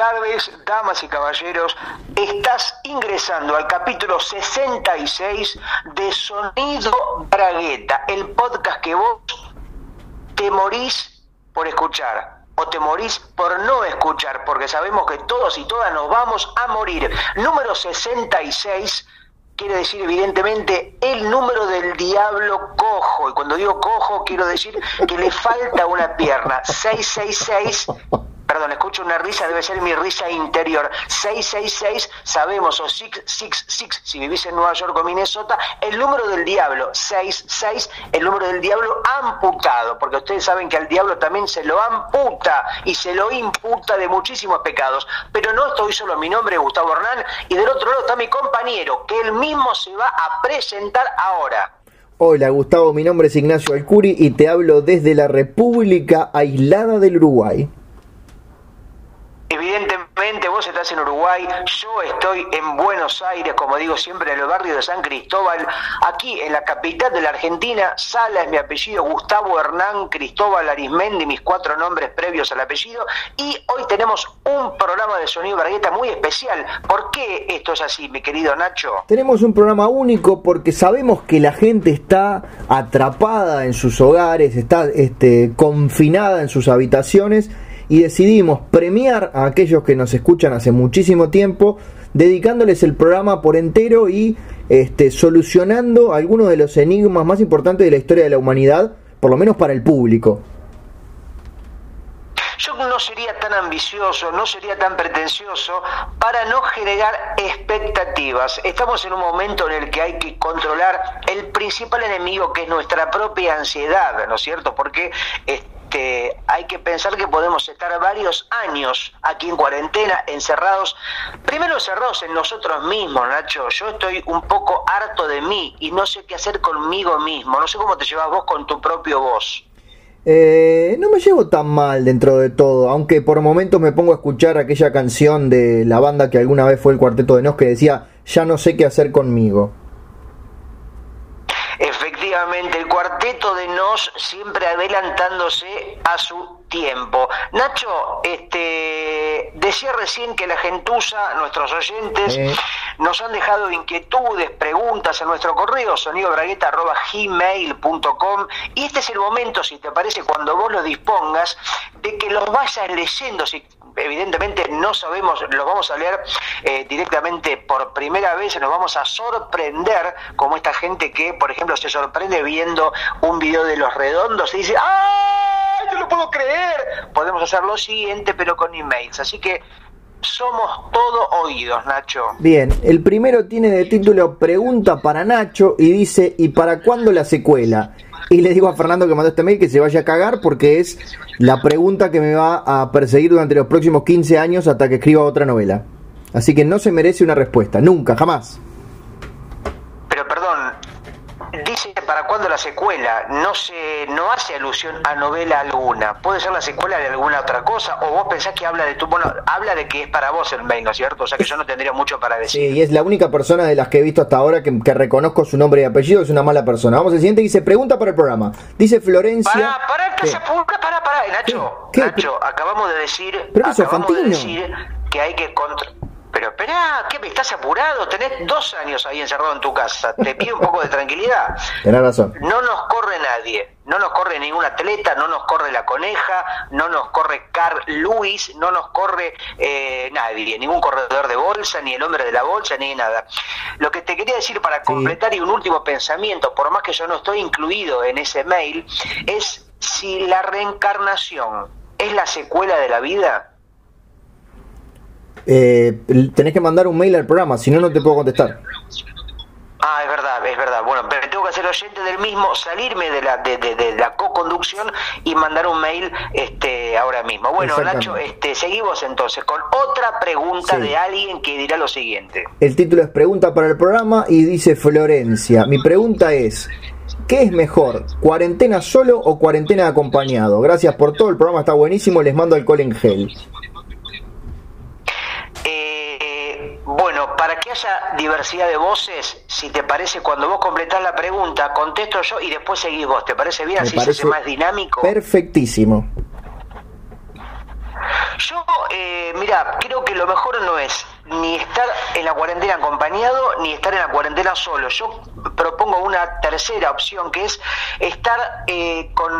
tardes, damas y caballeros. Estás ingresando al capítulo 66 de Sonido Bragueta, el podcast que vos te morís por escuchar o te morís por no escuchar, porque sabemos que todos y todas nos vamos a morir. Número 66 quiere decir evidentemente el número del diablo cojo. Y cuando digo cojo, quiero decir que le falta una pierna. 666 perdón, escucho una risa, debe ser mi risa interior. 666, sabemos, o 666, si vivís en Nueva York o Minnesota, el número del diablo, 66, el número del diablo amputado, porque ustedes saben que al diablo también se lo amputa y se lo imputa de muchísimos pecados. Pero no estoy solo, mi nombre es Gustavo Hernán y del otro lado está mi compañero, que él mismo se va a presentar ahora. Hola Gustavo, mi nombre es Ignacio Alcuri y te hablo desde la República Aislada del Uruguay. Evidentemente vos estás en Uruguay, yo estoy en Buenos Aires, como digo siempre, en el barrio de San Cristóbal, aquí en la capital de la Argentina, Sala es mi apellido, Gustavo Hernán Cristóbal Arismendi, mis cuatro nombres previos al apellido, y hoy tenemos un programa de sonido Bargueta muy especial. ¿Por qué esto es así, mi querido Nacho? Tenemos un programa único porque sabemos que la gente está atrapada en sus hogares, está este, confinada en sus habitaciones, y decidimos premiar a aquellos que nos escuchan hace muchísimo tiempo, dedicándoles el programa por entero y este, solucionando algunos de los enigmas más importantes de la historia de la humanidad, por lo menos para el público. Yo no sería tan ambicioso, no sería tan pretencioso para no generar expectativas. Estamos en un momento en el que hay que controlar el principal enemigo que es nuestra propia ansiedad, ¿no es cierto? Porque hay que pensar que podemos estar varios años aquí en cuarentena, encerrados, primero encerrados en nosotros mismos, Nacho. Yo estoy un poco harto de mí y no sé qué hacer conmigo mismo. No sé cómo te llevas vos con tu propio voz. Eh, no me llevo tan mal dentro de todo, aunque por momentos me pongo a escuchar aquella canción de la banda que alguna vez fue el Cuarteto de Nos que decía, ya no sé qué hacer conmigo. Efectivamente, el siempre adelantándose a su tiempo. Nacho, este, decía recién que la gentuza, nuestros oyentes, nos han dejado inquietudes, preguntas en nuestro correo sonidobragueta.gmail.com y este es el momento, si te parece, cuando vos lo dispongas, de que los vayas leyendo, si evidentemente no sabemos, los vamos a leer eh, directamente por primera vez, nos vamos a sorprender como esta gente que, por ejemplo, se sorprende viendo un video de los redondos y dice, ¡ay, no lo puedo creer! Podemos hacer lo siguiente, pero con emails. Así que somos todo oídos, Nacho. Bien, el primero tiene de título Pregunta para Nacho y dice, ¿y para cuándo la secuela? Y le digo a Fernando que mandó este mail que se vaya a cagar porque es la pregunta que me va a perseguir durante los próximos 15 años hasta que escriba otra novela. Así que no se merece una respuesta, nunca, jamás la secuela, no se no hace alusión a novela alguna. Puede ser la secuela de alguna otra cosa, o vos pensás que habla de tu, bueno, habla de que es para vos el mail, ¿no es cierto? O sea que yo no tendría mucho para decir. Sí, y es la única persona de las que he visto hasta ahora que, reconozco su nombre y apellido, es una mala persona. Vamos al siguiente, dice, pregunta para el programa. Dice Florencia. Pará, pará, que se pará, pará, Nacho. Nacho, acabamos de decir, acabamos de decir que hay que contra pero espera, ¿qué me estás apurado? Tenés dos años ahí encerrado en tu casa. Te pido un poco de tranquilidad. Tenés razón. No nos corre nadie. No nos corre ningún atleta, no nos corre la coneja, no nos corre Carl Lewis, no nos corre eh, nadie, ningún corredor de bolsa, ni el hombre de la bolsa, ni nada. Lo que te quería decir para completar y un último pensamiento, por más que yo no estoy incluido en ese mail, es si la reencarnación es la secuela de la vida, eh, tenés que mandar un mail al programa, si no, no te puedo contestar. Ah, es verdad, es verdad. Bueno, pero tengo que hacer oyente del mismo, salirme de la de, de, la co-conducción y mandar un mail este ahora mismo. Bueno, Nacho, este, seguimos entonces con otra pregunta de alguien que dirá lo siguiente. El título es Pregunta para el programa y dice Florencia. Mi pregunta es, ¿qué es mejor, cuarentena solo o cuarentena acompañado? Gracias por todo, el programa está buenísimo, les mando alcohol en gel. Bueno, para que haya diversidad de voces, si te parece, cuando vos completás la pregunta, contesto yo y después seguís vos. ¿Te parece bien? Así se hace más dinámico. Perfectísimo. Yo eh, mira, creo que lo mejor no es ni estar en la cuarentena acompañado ni estar en la cuarentena solo. Yo propongo una tercera opción que es estar eh, con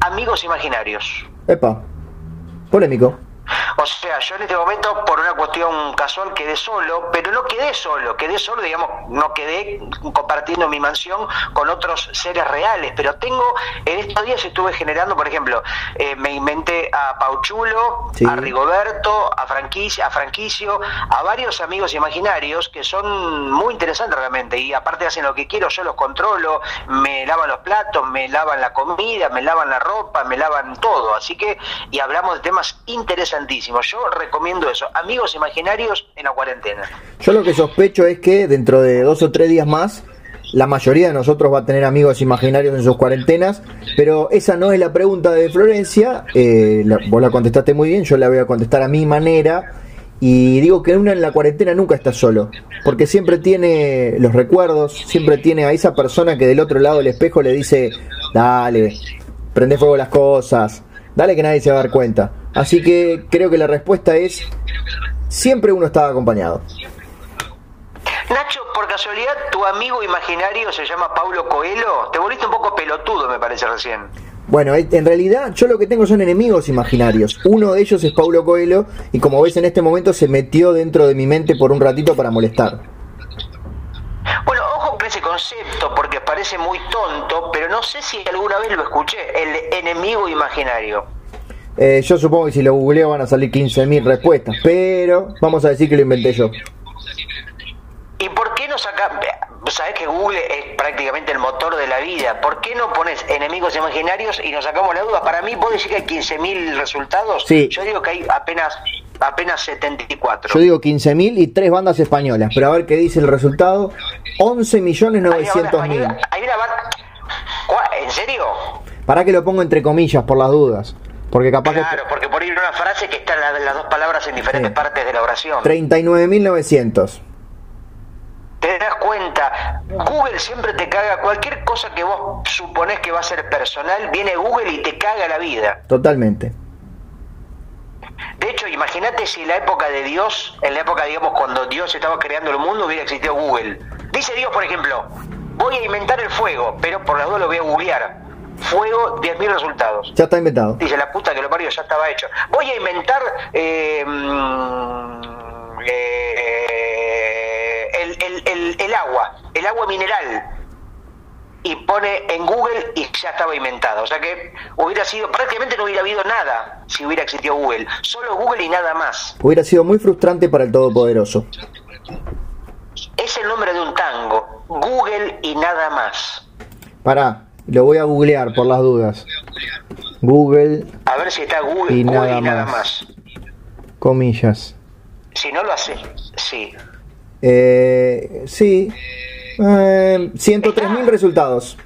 amigos imaginarios. Epa, polémico. O sea, yo en este momento, por una cuestión casual, quedé solo, pero no quedé solo, quedé solo, digamos, no quedé compartiendo mi mansión con otros seres reales, pero tengo, en estos días estuve generando, por ejemplo, eh, me inventé a Pauchulo, a Rigoberto, a Franquicia, a Franquicio, a varios amigos imaginarios que son muy interesantes realmente, y aparte hacen lo que quiero, yo los controlo, me lavan los platos, me lavan la comida, me lavan la ropa, me lavan todo, así que, y hablamos de temas interesantes yo recomiendo eso, amigos imaginarios en la cuarentena. Yo lo que sospecho es que dentro de dos o tres días más, la mayoría de nosotros va a tener amigos imaginarios en sus cuarentenas, pero esa no es la pregunta de Florencia, eh, vos la contestaste muy bien, yo la voy a contestar a mi manera. Y digo que una en la cuarentena nunca está solo, porque siempre tiene los recuerdos, siempre tiene a esa persona que del otro lado del espejo le dice, dale, prende fuego las cosas, dale que nadie se va a dar cuenta. Así que creo que la respuesta es, siempre uno estaba acompañado. Nacho, por casualidad, tu amigo imaginario se llama Paulo Coelho. Te volviste un poco pelotudo, me parece recién. Bueno, en realidad yo lo que tengo son enemigos imaginarios. Uno de ellos es Paulo Coelho y como ves en este momento se metió dentro de mi mente por un ratito para molestar. Bueno, ojo con ese concepto porque parece muy tonto, pero no sé si alguna vez lo escuché, el enemigo imaginario. Eh, yo supongo que si lo googleo van a salir 15.000 respuestas, pero vamos a decir que lo inventé yo. ¿Y por qué no saca? Sabes que Google es prácticamente el motor de la vida. ¿Por qué no pones enemigos imaginarios y nos sacamos la duda? Para mí, ¿vos decís que hay 15.000 resultados? Sí. Yo digo que hay apenas apenas 74. Yo digo 15.000 y tres bandas españolas, pero a ver qué dice el resultado. 11.900.000. ¿En serio? Para que lo pongo entre comillas por las dudas. Porque capaz claro, porque por ir una frase que está la, las dos palabras en diferentes partes de la oración. 39.900. Te das cuenta, Google siempre te caga cualquier cosa que vos suponés que va a ser personal, viene Google y te caga la vida. Totalmente. De hecho, imagínate si en la época de Dios, en la época, digamos, cuando Dios estaba creando el mundo, hubiera existido Google. Dice Dios, por ejemplo, voy a inventar el fuego, pero por las dos lo voy a googlear. Fuego, 10.000 resultados. Ya está inventado. Dice, la puta que lo parió, ya estaba hecho. Voy a inventar eh, mm, eh, el, agua, el agua mineral. Y pone en Google y ya estaba inventado. O sea que hubiera sido, prácticamente no hubiera habido nada si hubiera existido Google. Solo Google y nada más. Hubiera sido muy frustrante para el Todopoderoso. Es el nombre de un tango. Google y nada más. Pará, lo voy a googlear por las dudas. Google. A ver si está Google y, nada, más. Comillas. Si no lo hace, sí. Eh, sí. Eh, 103.000 resultados.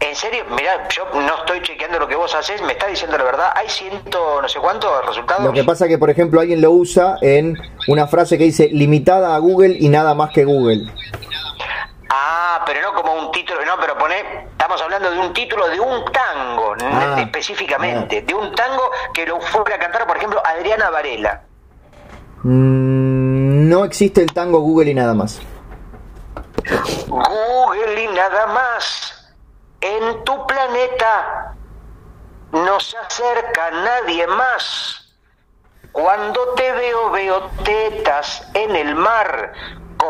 En serio, mira, yo no estoy chequeando lo que vos haces, me está diciendo la verdad. Hay ciento, no sé cuántos resultados. Lo que pasa que, por ejemplo, alguien lo usa en una frase que dice limitada a Google y nada más que Google. Ah, pero no como un título, no, pero pone, estamos hablando de un título de un tango, ah, específicamente, de un tango que lo fuera a cantar, por ejemplo, Adriana Varela. Mm, no existe el tango Google y nada más. Google y nada más. En tu planeta no se acerca nadie más. Cuando te veo, veo tetas en el mar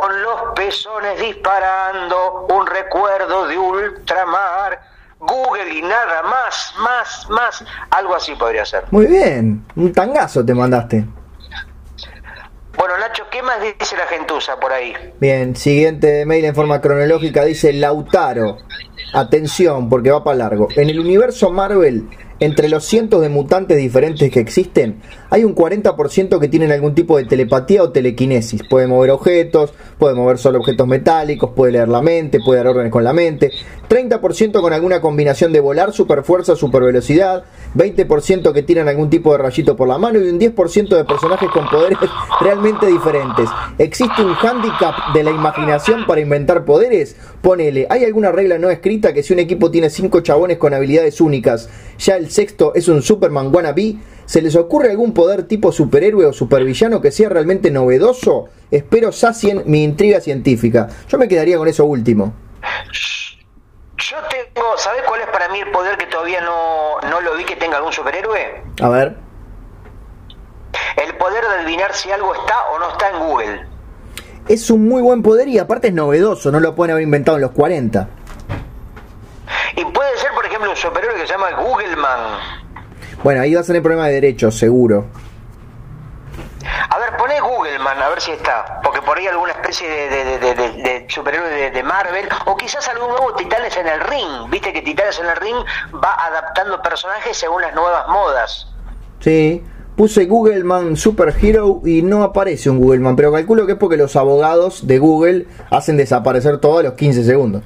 con los pezones disparando, un recuerdo de ultramar, Google y nada más, más, más, algo así podría ser. Muy bien, un tangazo te mandaste. Bueno, Nacho, ¿qué más dice la gentuza por ahí? Bien, siguiente mail en forma cronológica dice Lautaro. Atención, porque va para largo. En el universo Marvel entre los cientos de mutantes diferentes que existen, hay un 40% que tienen algún tipo de telepatía o telequinesis. Puede mover objetos, puede mover solo objetos metálicos, puede leer la mente, puede dar órdenes con la mente. 30% con alguna combinación de volar, superfuerza, supervelocidad. 20% que tienen algún tipo de rayito por la mano y un 10% de personajes con poderes realmente diferentes. ¿Existe un handicap de la imaginación para inventar poderes? Ponele, ¿hay alguna regla no escrita que si un equipo tiene 5 chabones con habilidades únicas, ya sexto es un Superman wannabe? ¿Se les ocurre algún poder tipo superhéroe o supervillano que sea realmente novedoso? Espero sacien mi intriga científica. Yo me quedaría con eso último. Yo tengo, ¿sabes cuál es para mí el poder que todavía no, no lo vi que tenga algún superhéroe? A ver. El poder de adivinar si algo está o no está en Google. Es un muy buen poder y aparte es novedoso, no lo pueden haber inventado en los 40. Y puede ser, por ejemplo, un superhéroe que se llama Googleman. Bueno, ahí va a ser el problema de derechos, seguro. A ver, poné Googleman, a ver si está. Porque por ahí alguna especie de, de, de, de superhéroe de, Marvel. O quizás algún nuevo Titanes en el Ring. Viste que Titanes en el Ring va adaptando personajes según las nuevas modas. Sí. Puse Googleman Superhero y no aparece un Googleman, pero calculo que es porque los abogados de Google hacen desaparecer todo a los 15 segundos.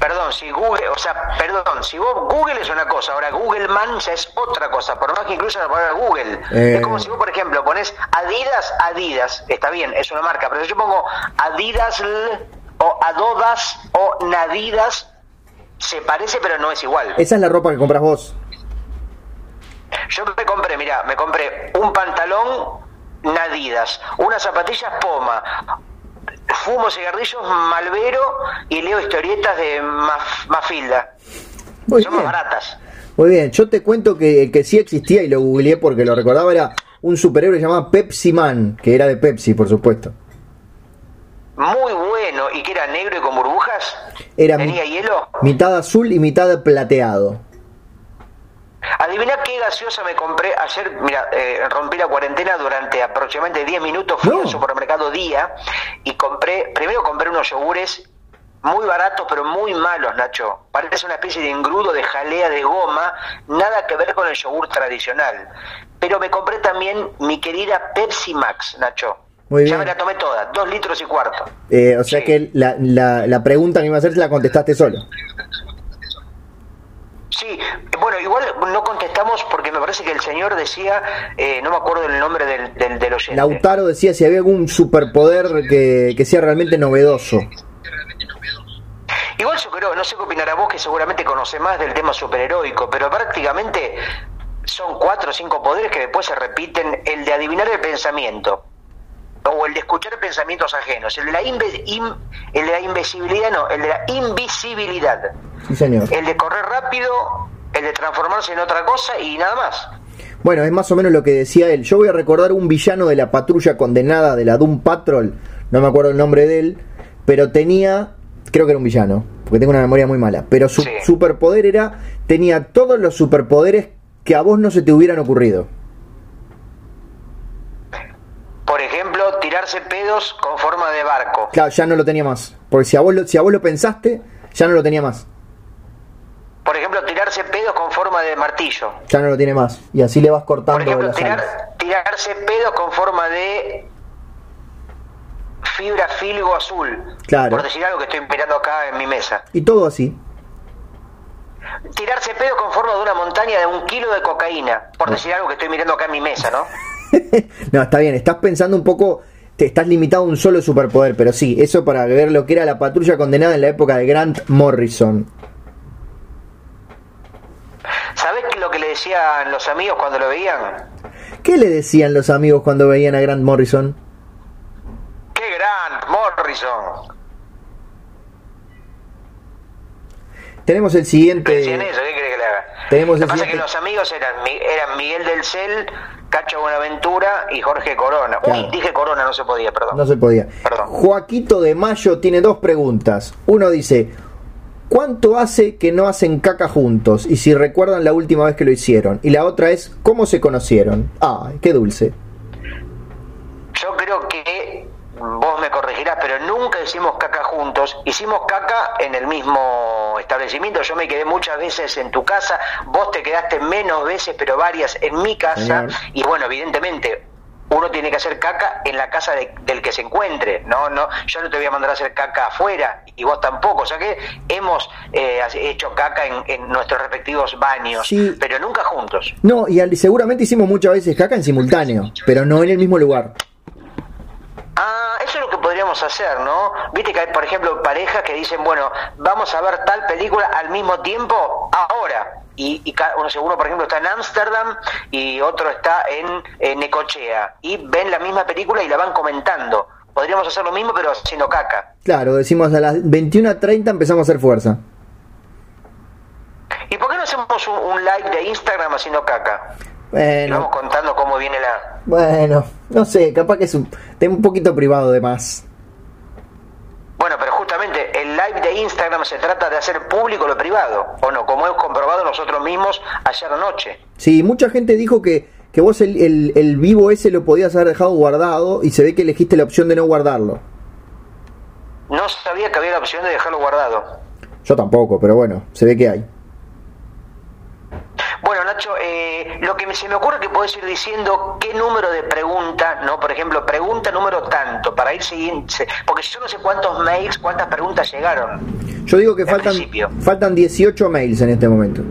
Perdón, si Google, o sea, perdón, si vos Google es una cosa, ahora Google Man ya es otra cosa, por más que incluso la palabra Google. Eh. Es como si vos, por ejemplo, pones Adidas, Adidas, está bien, es una marca, pero si yo pongo Adidas o Adodas o Nadidas, se parece pero no es igual. Esa es la ropa que compras vos. Yo me compré, mira, me compré un pantalón Nadidas, unas zapatillas Poma, fumo cigarrillos Malvero y leo historietas de Maf Mafilda. Muy Son bien. más baratas. Muy bien, yo te cuento que el que sí existía y lo googleé porque lo recordaba era un superhéroe llamado Pepsi Man, que era de Pepsi, por supuesto. Muy bueno, y que era negro y con burbujas. Era Tenía hielo. mitad azul y mitad plateado. Adivina qué gaseosa me compré ayer. Mira, eh, rompí la cuarentena durante aproximadamente 10 minutos. Fui No. al supermercado Día y compré. Primero compré unos yogures muy baratos, pero muy malos, Nacho. Parece una especie de engrudo de jalea de goma. Nada que ver con el yogur tradicional. Pero me compré también mi querida Pepsi Max, Nacho. Muy ya bien. me la tomé toda, dos litros y cuarto. Eh, o sea Sí. que la, la, la pregunta que me iba a hacer la contestaste solo. Sí, bueno, igual no contestamos porque me parece que el señor decía, eh, no me acuerdo el nombre del, del, del oyente. Lautaro decía si había algún superpoder que, que sea realmente novedoso. Igual yo creo, no sé qué opinará vos, que seguramente conoce más del tema superheroico, pero prácticamente son cuatro o cinco poderes que después se repiten, el de adivinar el pensamiento, o el de escuchar pensamientos ajenos, el de la, inve- in- el de la invisibilidad, no, el de la invisibilidad, Sí, señor. el de correr rápido, el de transformarse en otra cosa y nada más. Bueno, es más o menos lo que decía él. Yo voy a recordar un villano de la patrulla condenada de la Doom Patrol. No me acuerdo el nombre de él. Pero tenía. Creo que era un villano. Porque tengo una memoria muy mala. Pero su Sí. superpoder era. Tenía todos los superpoderes que a vos no se te hubieran ocurrido. Por ejemplo, tirarse pedos con forma de barco. Claro, ya no lo tenía más. Porque si a vos lo, si a vos lo pensaste, ya no lo tenía más. Por ejemplo, tirarse pedos con forma de martillo. Ya no lo tiene más. Y así le vas Por cortando ejemplo, las alas. tirar, tirarse pedos con forma de fibra fíligo azul. Claro. Por decir algo que estoy mirando acá en mi mesa. Y todo así. Tirarse pedos con forma de una montaña de un kilo de cocaína. Por decir algo que estoy mirando acá en mi mesa, ¿no? no, está bien, estás pensando un poco, te estás limitado a un solo superpoder, pero sí, eso para ver lo que era la patrulla condenada en la época de Grant Morrison. ¿Sabés lo que le decían los amigos cuando lo veían? ¿Qué le decían los amigos cuando veían a Grant Morrison? ¡Qué gran Morrison! Tenemos el ¿Le siguiente. decían eso? ¿Qué querés que le haga? Tenemos Lo que pasa es que los amigos eran, eran Miguel del Cel, Cacho Buenaventura y Jorge Corona. Claro. Uy, dije Corona, no se podía, perdón. No se podía. Perdón. Joaquito de Mayo tiene dos preguntas. Uno dice, ¿cuánto hace que no hacen caca juntos? Y si recuerdan la última vez que lo hicieron. Y la otra es, ¿cómo se conocieron? Ay, qué dulce. Yo creo que pero nunca hicimos caca juntos. Hicimos caca en el mismo establecimiento. Yo me quedé muchas veces en tu casa, vos te quedaste menos veces, pero varias en mi casa. Señor. Y bueno, evidentemente uno tiene que hacer caca en la casa de- del que se encuentre. No, no, yo no te voy a mandar a hacer caca afuera y vos tampoco. O sea que hemos eh, hecho caca en, en nuestros respectivos baños, Sí. pero nunca juntos. No, y al- seguramente hicimos muchas veces caca en simultáneo, pero no en el mismo lugar. Ah, eso es lo que podríamos hacer, ¿no? Viste que hay, por ejemplo, parejas que dicen, bueno, vamos a ver tal película al mismo tiempo, ahora. y, y uno, uno, por ejemplo, está en Ámsterdam y otro está en, en Necochea y ven la misma película y la van comentando. Podríamos hacer lo mismo, pero haciendo caca. Claro, decimos a las 21.30 empezamos a hacer fuerza. ¿Y por qué no hacemos un, live de Instagram haciendo caca? Bueno. vamos contando cómo viene la. Bueno, no sé, capaz que es un, un poquito privado de más. Bueno, pero justamente el live de Instagram se trata de hacer público lo privado, ¿o no? Como hemos comprobado nosotros mismos ayer noche. Sí, mucha gente dijo que, que vos el, el, el vivo ese lo podías haber dejado guardado y se ve que elegiste la opción de no guardarlo. No sabía que había la opción de dejarlo guardado. Yo tampoco, pero bueno, se ve que hay. Bueno, Nacho, eh, lo que se me ocurre que puedes ir diciendo qué número de pregunta, ¿no? Por ejemplo, pregunta número tanto, para ir siguiendo, porque yo no sé cuántos mails, cuántas preguntas llegaron. Yo digo que faltan, faltan 18 mails en este momento.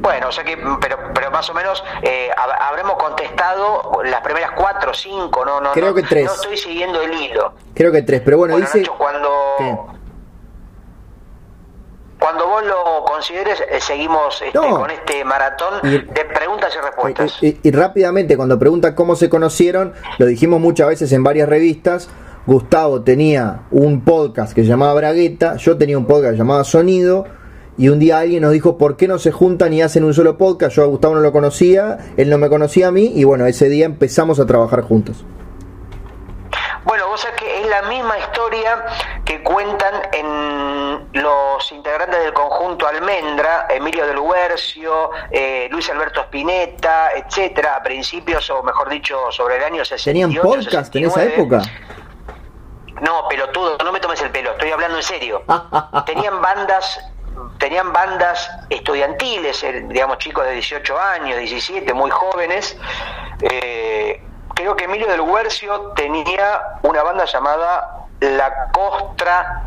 Bueno, o sea que, pero, pero más o menos eh, habremos contestado las primeras cuatro, cinco, no, no, Creo que tres. No estoy siguiendo el hilo. Creo que tres, pero bueno, dice. cuando cuando vos lo consideres, eh, seguimos este, con este maratón de preguntas y respuestas. Y, rápidamente, cuando pregunta cómo se conocieron, lo dijimos muchas veces en varias revistas. Gustavo tenía un podcast que se llamaba Bragueta, yo tenía un podcast llamado Sonido, y un día alguien nos dijo, ¿por qué no se juntan y hacen un solo podcast? Yo a Gustavo no lo conocía, él no me conocía a mí, y bueno, ese día empezamos a trabajar juntos. Bueno, vos sabés que es la misma historia que cuentan en los integrantes del conjunto Almendra, Emilio del Huercio, eh, Luis Alberto Spinetta, etcétera, a principios, o mejor dicho, sobre el año 68. ¿Tenían podcast en esa época? No, pelotudo, no me tomes el pelo, estoy hablando en serio. Tenían bandas tenían bandas estudiantiles, eh, digamos chicos de 18 años, 17, muy jóvenes, eh, creo que Emilio del Huercio tenía una banda llamada La Costra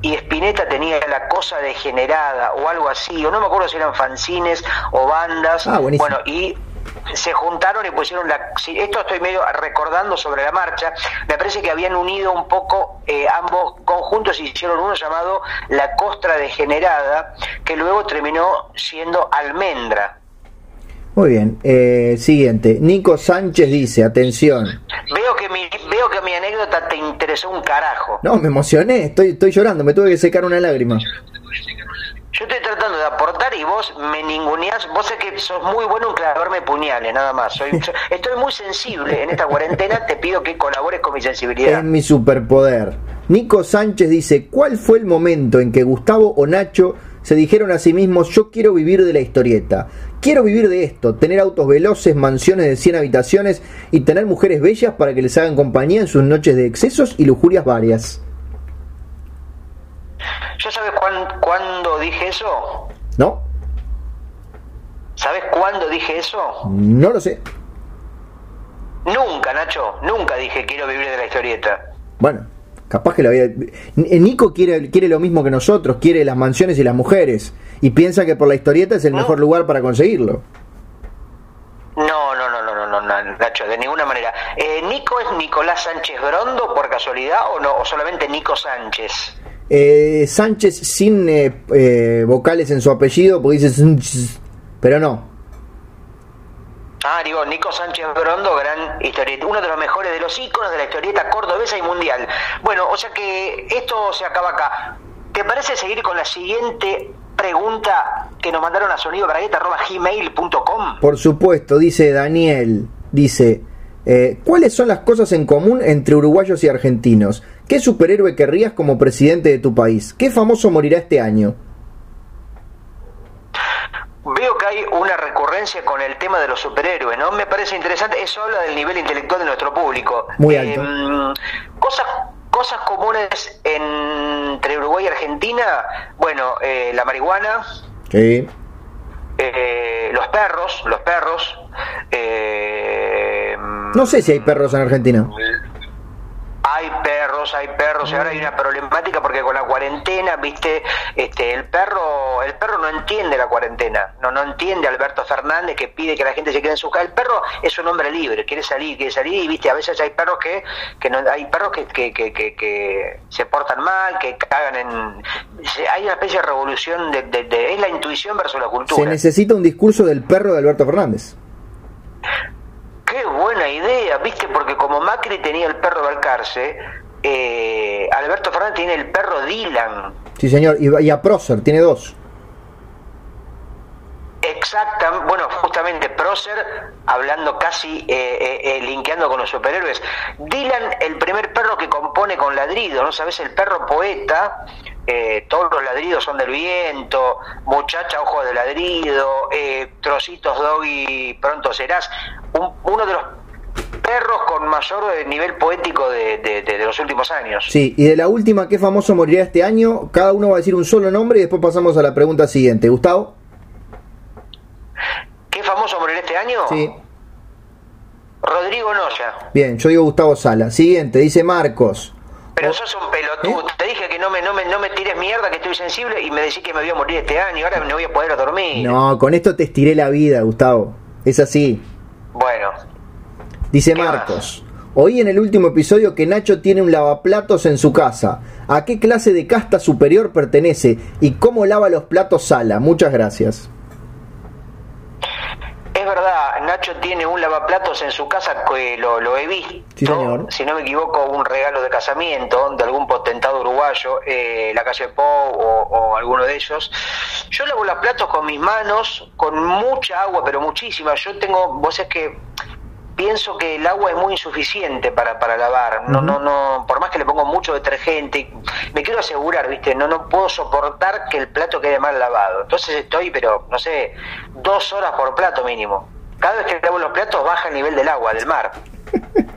y Spinetta tenía La Cosa Degenerada o algo así, o no me acuerdo si eran fanzines o bandas. Ah, bueno, y se juntaron y pusieron la... Esto estoy medio recordando sobre la marcha. Me parece que habían unido un poco eh, ambos conjuntos y hicieron uno llamado La Costra Degenerada, que luego terminó siendo Almendra. Muy bien, eh, siguiente. Nico Sánchez dice, atención. Veo que, mi, veo que mi anécdota te interesó un carajo. No, me emocioné, estoy, estoy llorando, me tuve que secar una lágrima. Yo estoy tratando de aportar y vos me ninguneás. Vos sé que sos muy bueno en clavarme puñales, nada más. Soy, estoy muy sensible en esta cuarentena. Te pido que colabores con mi sensibilidad. Es mi superpoder. Nico Sánchez dice: ¿Cuál fue el momento en que Gustavo o Nacho se dijeron a sí mismos, yo quiero vivir de la historieta, quiero vivir de esto, tener autos veloces, mansiones de 100 habitaciones y tener mujeres bellas para que les hagan compañía en sus noches de excesos y lujurias varias. ¿Yo sabes cuándo dije eso? ¿No? ¿Sabes cuándo dije eso? No lo sé. Nunca, Nacho, nunca dije quiero vivir de la historieta. Bueno, Capaz que la vida. Nico quiere, quiere lo mismo que nosotros, quiere las mansiones y las mujeres. Y piensa que por la historieta es el mejor lugar para conseguirlo. No, no, no, no, no, no, Nacho, de ninguna manera. Eh, ¿Nico es Nicolás Sánchez Brondo por casualidad o no? ¿O solamente Nico Sánchez? Eh, Sánchez sin eh, vocales en su apellido, porque dice. Pero no, Ah, digo, Nico Sánchez Brondo, gran historieta, uno de los mejores de los íconos de la historieta cordobesa y mundial. Bueno, o sea que esto se acaba acá. ¿Te parece seguir con la siguiente pregunta que nos mandaron a sonidobragueta.gmail.com? Por supuesto, dice Daniel, dice, eh, ¿cuáles son las cosas en común entre uruguayos y argentinos? ¿Qué superhéroe querrías como presidente de tu país? ¿Qué famoso morirá este año? Veo que hay una recurrencia con el tema de los superhéroes, ¿no? Me parece interesante, eso habla del nivel intelectual de nuestro público. Muy alto. Em, cosas, cosas comunes entre Uruguay y Argentina, bueno, eh, la marihuana. Sí. Eh, los perros, los perros. Eh, no sé si hay perros en Argentina. Hay perros, hay perros y ahora hay una problemática porque con la cuarentena, viste, este, el perro, el perro no entiende la cuarentena, no, no entiende Alberto Fernández que pide que la gente se quede en su casa. El perro es un hombre libre, quiere salir, quiere salir y viste, a veces hay perros que, que no, hay perros que, que, que, que, se portan mal, que cagan en, hay una especie de revolución de, de, es la intuición versus la cultura. Se necesita un discurso del perro de Alberto Fernández. Qué buena idea, viste, porque como Macri tenía el perro de Alcarce, eh, Alberto Fernández tiene el perro Dylan. Sí, señor, y, a Prócer, tiene dos. Exacta, bueno, justamente Prócer, hablando casi, eh, eh, eh, linkeando con los superhéroes. Dylan, el primer perro que compone con ladrido, ¿no sabes? El perro poeta, todos los ladridos son del viento, muchacha, ojo de ladrido, trocitos doggy, pronto serás. uno de los perros con mayor eh, nivel poético de, los últimos años. Sí, y de la última, ¿qué famoso morirá este año? Cada uno va a decir un solo nombre y después pasamos a la pregunta siguiente. Gustavo. ¿Qué famoso morirá este año? Sí. Rodrigo Noya. Bien, yo digo Gustavo Sala. Siguiente, dice Marcos. Pero sos un pelotudo. ¿Eh? Te dije que no me, no, me, no me tires mierda, que estoy sensible y me decís que me voy a morir este año. Ahora no voy a poder dormir. No, con esto te estiré la vida, Gustavo. Es así. Bueno, Dice Marcos, oí en el último episodio que Nacho tiene un lavaplatos en su casa. ¿A qué clase de casta superior pertenece y cómo lava los platos Sala? Muchas gracias. Es verdad, Nacho tiene un lavaplatos en su casa que lo, he visto. Si no me equivoco, un regalo de casamiento de algún potentado uruguayo, eh, la calle Pou o, o, alguno de ellos. Yo lavo los platos con mis manos, con mucha agua, pero muchísima. Yo tengo, vos es que pienso que el agua es muy insuficiente para, para lavar. No, no, no, por más que le pongo mucho detergente, me quiero asegurar, viste, no, no puedo soportar que el plato quede mal lavado. Entonces estoy, pero, no sé, dos horas por plato mínimo. Cada vez que lavo los platos baja el nivel del agua, del mar.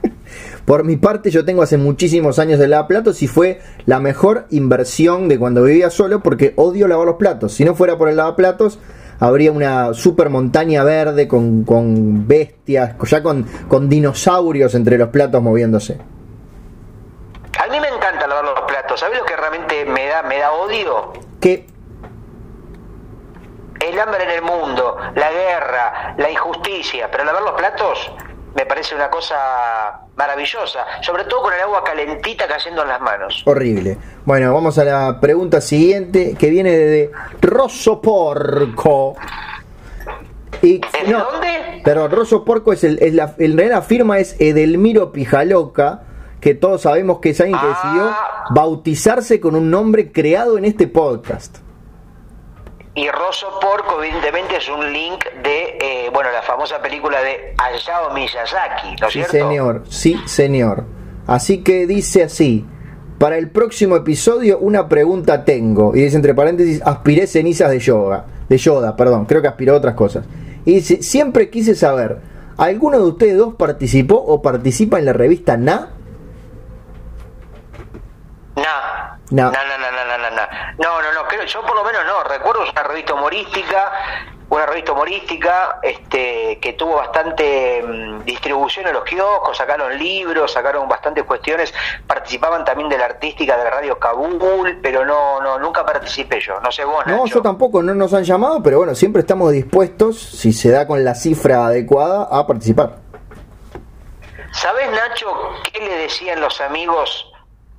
Por mi parte, yo tengo hace muchísimos años de lavar platos y fue la mejor inversión de cuando vivía solo porque odio lavar los platos. Si no fuera por el lavaplatos, habría una super montaña verde con, con bestias, ya con, con dinosaurios entre los platos moviéndose. A mí me encanta lavar los platos. ¿Sabes lo que realmente me da, me da odio? ¿Qué? El hambre en el mundo, la guerra, la injusticia. Pero lavar los platos me parece una cosa maravillosa, sobre todo con el agua calentita cayendo en las manos. Horrible. Bueno, vamos a la pregunta siguiente que viene de Rosso Y, ¿De dónde? Pero Rosso Porco es el, es la, la firma es Edelmiro Pijaloca, que todos sabemos que es alguien que decidió ah. bautizarse con un nombre creado en este podcast. Y Rosso Porco, evidentemente, es un link de, eh, bueno, la famosa película de Hayao Miyazaki, ¿no es sí, señor, sí, señor. Así que dice así, para el próximo episodio una pregunta tengo, y dice entre paréntesis, aspiré cenizas de yoga, de Yoda, perdón, creo que aspiró otras cosas. Y dice, siempre quise saber, ¿alguno de ustedes dos participó o participa en la revista Na? Na. No, no, no, no, no, no. No, no, no, creo, yo por lo menos no. Recuerdo una revista humorística, una revista humorística este, que tuvo bastante mm, distribución en los kioscos, sacaron libros, sacaron bastantes cuestiones, participaban también de la artística de la radio Kabul, pero no, no, nunca participé yo. No sé vos, No, yo tampoco, no nos han llamado, pero bueno, siempre estamos dispuestos, si se da con la cifra adecuada, a participar. ¿Sabes, Nacho, qué le decían los amigos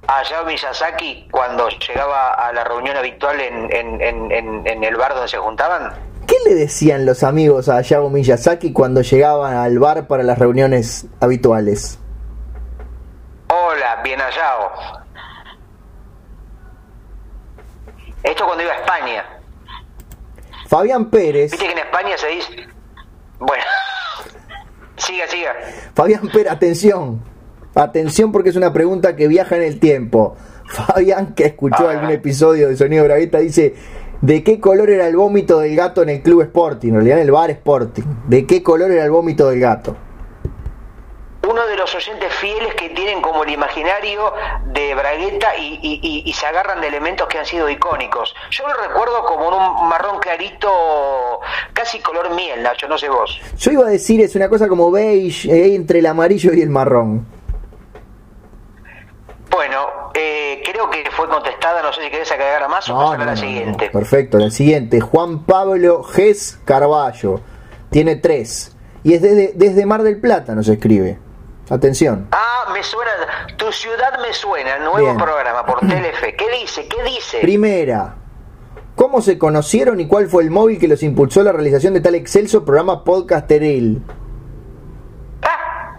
a Hayao Miyazaki cuando llegaba a la reunión habitual en, en, el bar donde se juntaban? ¿Qué le decían los amigos a Hayao Miyazaki cuando llegaban al bar para las reuniones habituales? Hola, bien Hayao. Esto cuando iba a España. Fabián Pérez. Viste que en España se dice. Bueno. siga, siga. Fabián Pérez, atención. Atención porque es una pregunta que viaja en el tiempo. Fabián, que escuchó ah. algún episodio de Sonido Bragueta, dice, ¿de qué color era el vómito del gato en el club Sporting? En realidad en el bar Sporting. ¿De qué color era el vómito del gato? uno de los oyentes fieles que tienen como el imaginario de Bragueta y, se agarran de elementos que han sido icónicos. Yo lo recuerdo como un marrón clarito, casi color miel, Nacho, no sé vos. Yo iba a decir, es una cosa como beige eh, entre el amarillo y el marrón. Bueno, eh, sé si querés agregar más o pasar a la siguiente. perfecto, la siguiente. Juan Pablo Gés Carballo. Tiene tres. Y es desde, desde Mar del Plata, nos escribe. Atención. Ah, me suena. Tu ciudad me suena. Nuevo programa por Telefe. ¿Qué dice? ¿Qué dice? Primera. ¿Cómo se conocieron y cuál fue el móvil que los impulsó a la realización de tal excelso programa podcasteril? Ah.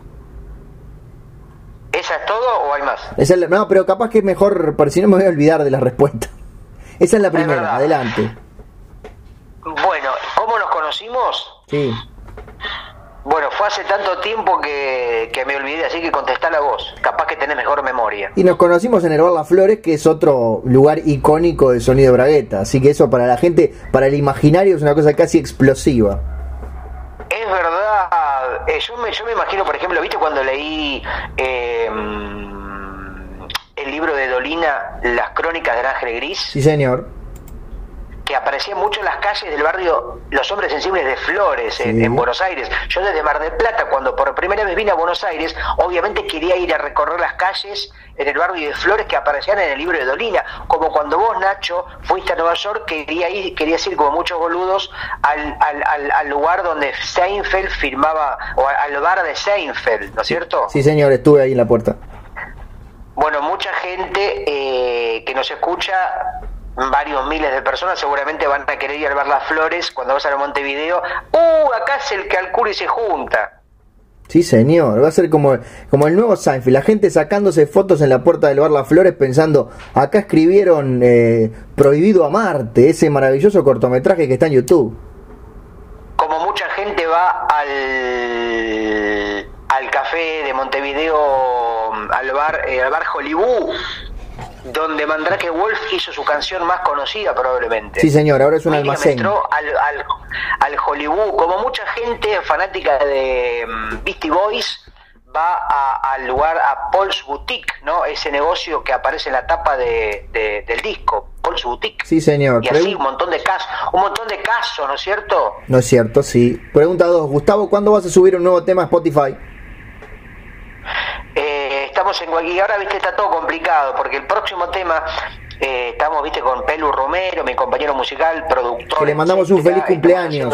¿Esa es todo o hay más? Esa es no, pero capaz que es mejor, por si no me voy a olvidar de la respuesta. Esa es la primera, adelante. Bueno, ¿cómo nos conocimos? Sí. Bueno, fue hace tanto tiempo que, me olvidé, así que contestá la voz. Capaz que tenés mejor memoria. Y nos conocimos en el Bar Las Flores, que es otro lugar icónico de sonido Bragueta. Así que eso para la gente, para el imaginario, es una cosa casi explosiva. Yo, me, yo me imagino, por ejemplo, ¿viste cuando leí eh, el libro de Dolina, Las Crónicas del Ángel Gris? Sí, señor que aparecían mucho en las calles del barrio Los Hombres Sensibles de Flores, en, Buenos Aires. Yo desde Mar del Plata, cuando por primera vez vine a Buenos Aires, obviamente quería ir a recorrer las calles en el barrio de Flores que aparecían en el libro de Dolina, como cuando vos, Nacho, fuiste a Nueva York, quería ir, querías ir como muchos boludos al, al, al, lugar donde Seinfeld firmaba, o al bar de Seinfeld, ¿no es cierto? Sí, señor, estuve ahí en la puerta. Bueno, mucha gente eh, que nos escucha varios miles de personas seguramente van a querer ir a ver las flores cuando vas a Montevideo. ¡Uh! Acá es el que y se junta. Sí, señor, va a ser como, como el nuevo Seinfeld, la gente sacándose fotos en la puerta del bar Las Flores pensando, acá escribieron eh, Prohibido a Marte, ese maravilloso cortometraje que está en YouTube. Como mucha gente va al, al café de Montevideo, al bar, eh, al bar Hollywood, donde Mandrake Wolf hizo su canción más conocida probablemente. Sí, señor, ahora es un almacén. Entró al, al, Hollywood, como mucha gente fanática de mm, Beastie Boys va al lugar, a Paul's Boutique, ¿no? Ese negocio que aparece en la tapa de, del disco, Paul's Boutique. Sí, señor. Y así un montón de casos, un montón de casos, ¿no es cierto? No es cierto, sí. Pregunta dos, Gustavo, ¿cuándo vas a subir un nuevo tema a Spotify? Eh, estamos en y ahora viste está todo complicado porque el próximo tema eh, estamos viste con Pelu Romero mi compañero musical productor que le mandamos un feliz cumpleaños.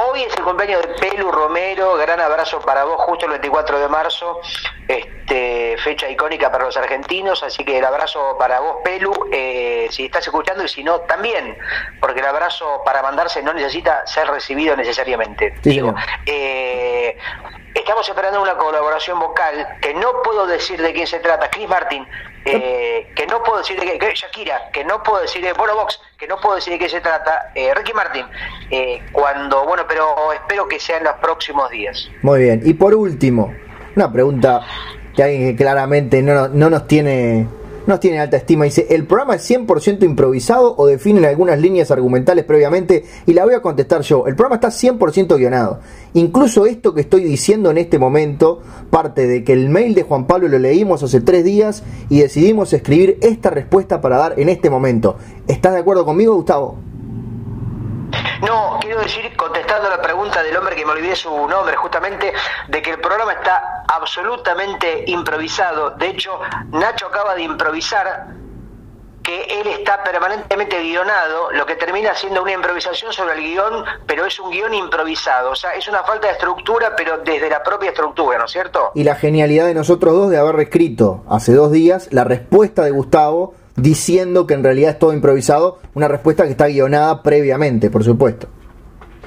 Hoy es el cumpleaños de Pelu Romero, gran abrazo para vos, justo el 24 de marzo, este, fecha icónica para los argentinos, así que el abrazo para vos, Pelu, eh, si estás escuchando y si no, también, porque el abrazo para mandarse no necesita ser recibido necesariamente. Digo, eh, estamos esperando una colaboración vocal que no puedo decir de quién se trata, Chris Martin, eh, que no puedo decir de qué, Shakira, que no puedo decir de Bono Box, que no puedo decir de qué se trata, eh, Ricky Martin, eh, cuando, bueno, pero espero que sea en los próximos días. Muy bien, y por último, una pregunta que alguien que claramente no, no nos tiene nos tiene alta estima. Dice, ¿el programa es 100% improvisado o definen algunas líneas argumentales previamente? Y la voy a contestar yo. El programa está 100% guionado. Incluso esto que estoy diciendo en este momento parte de que el mail de Juan Pablo lo leímos hace tres días y decidimos escribir esta respuesta para dar en este momento. ¿Estás de acuerdo conmigo, Gustavo? No, quiero decir, contestando la pregunta del hombre que me olvidé su nombre, justamente, de que el programa está absolutamente improvisado. De hecho, Nacho acaba de improvisar que él está permanentemente guionado, lo que termina siendo una improvisación sobre el guion, pero es un guion improvisado. O sea, es una falta de estructura, pero desde la propia estructura, ¿no es cierto? Y la genialidad de nosotros dos de haber escrito hace dos días la respuesta de Gustavo diciendo que en realidad es todo improvisado, una respuesta que está guionada previamente, por supuesto.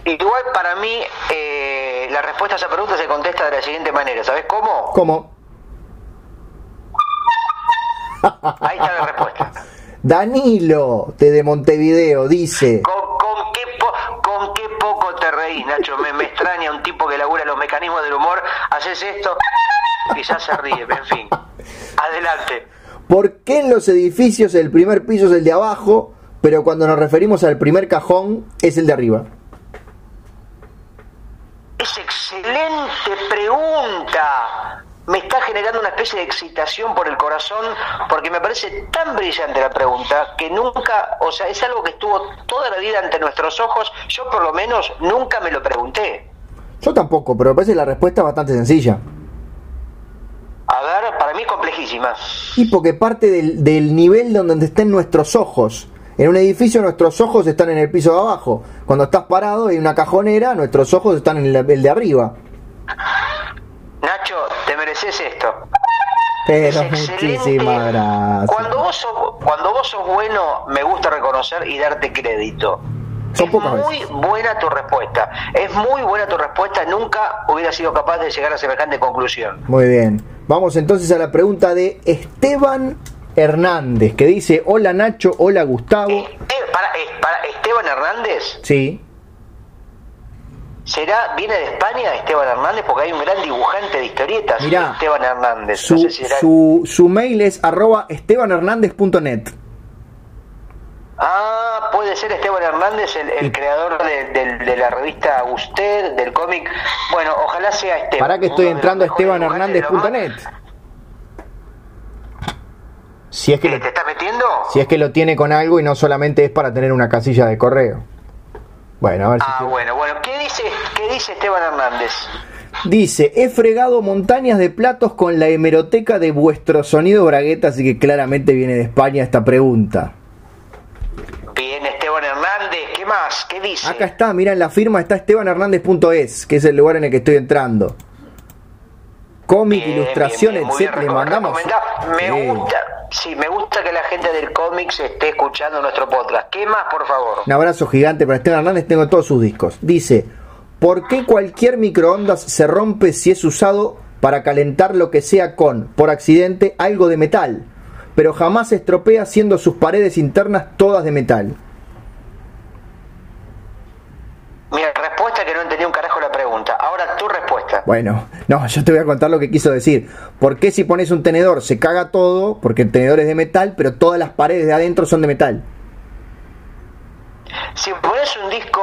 Igual para mí eh, la respuesta a esa pregunta se contesta de la siguiente manera, ¿sabes cómo? ¿Cómo? Ahí está la respuesta. Danilo, de Montevideo, dice... ¿Con, qué, con qué poco te reís, Nacho? Me, me extraña un tipo que labura los mecanismos del humor, haces esto y ya se ríe, en fin. Adelante. ¿Por qué en los edificios el primer piso es el de abajo, pero cuando nos referimos al primer cajón es el de arriba? Es excelente pregunta. Me está generando una especie de excitación por el corazón porque me parece tan brillante la pregunta que nunca, o sea, es algo que estuvo toda la vida ante nuestros ojos. Yo por lo menos nunca me lo pregunté. Yo tampoco, pero me parece la respuesta bastante sencilla. A ver, para mí es complejísima. Y porque parte del, del nivel donde estén nuestros ojos. En un edificio nuestros ojos están en el piso de abajo. Cuando estás parado en una cajonera, nuestros ojos están en el, de arriba. Nacho, te mereces esto. Pero Es muchísimas gracias. Cuando vos, sos, cuando vos sos bueno, me gusta reconocer y darte crédito. Son es pocas muy buena tu respuesta. Es muy buena tu respuesta. Nunca hubiera sido capaz de llegar a semejante conclusión. Muy bien. Vamos entonces a la pregunta de Esteban Hernández, que dice, hola Nacho, hola Gustavo. Eh, para, para Esteban Hernández, Sí, ¿será viene de España Esteban Hernández? Porque hay un gran dibujante de historietas, Mirá, Esteban Hernández. su, no sé si será- su, su mail es arroba estebanhernandez.net. Ah, puede ser Esteban Hernández, el, creador de, la revista Usted, del cómic. Bueno, ojalá sea Esteban. Para que estoy entrando a estebanhernandez.net. Si es que ¿Te, lo, te estás metiendo? si es que lo tiene con algo y no solamente es para tener una casilla de correo. Bueno, a ver si Ah, bueno, bueno. ¿Qué dice, qué dice Esteban Hernández? Dice, he fregado montañas de platos con la hemeroteca de vuestro sonido bragueta, así que claramente viene de España esta pregunta. Bien, Esteban Hernández. ¿Qué más? ¿Qué dice? Acá está, mira en la firma está estebanhernandez.es, que es el lugar en el que estoy entrando. Cómic, Bien, ilustración, muy etcétera. Le mandamos. Me gusta, sí, me gusta que la gente del cómic se esté escuchando nuestro podcast. ¿Qué más, por favor? Un abrazo gigante para Esteban Hernández, tengo todos sus discos. Dice, ¿por qué cualquier microondas se rompe si es usado para calentar lo que sea con, por accidente, algo de metal? Pero jamás se estropea siendo sus paredes internas todas de metal. Mi respuesta es que no entendí un carajo la pregunta. Ahora tu respuesta. Bueno, no, yo te voy a contar lo que quiso decir. ¿Por qué si pones un tenedor se caga todo? Porque el tenedor es de metal, pero todas las paredes de adentro son de metal. Si pones un disco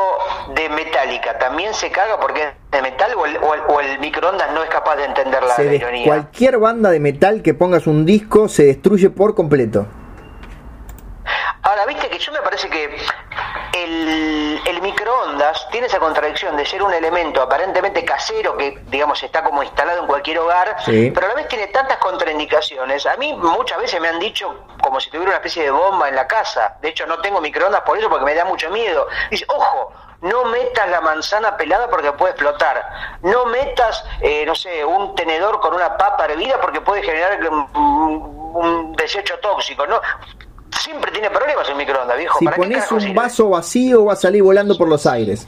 de Metallica, ¿también se caga porque es de metal o el, o el- o el microondas no es capaz de entender la, Se ironía? cualquier banda de metal que pongas un disco se destruye por completo. Ahora, viste que yo me parece que el, el microondas tiene esa contradicción de ser un elemento aparentemente casero que, digamos, está como instalado en cualquier hogar, Sí. pero a la vez tiene tantas contraindicaciones. A mí muchas veces me han dicho como si tuviera una especie de bomba en la casa. De hecho, no tengo microondas por eso porque me da mucho miedo. Dice, ojo, no metas la manzana pelada porque puede explotar. No metas, eh, no sé, un tenedor con una papa hervida porque puede generar un, un desecho tóxico. No, siempre tiene problemas el microondas, viejo. Si ¿Para qué pones un vaso vacío va a salir volando por los aires.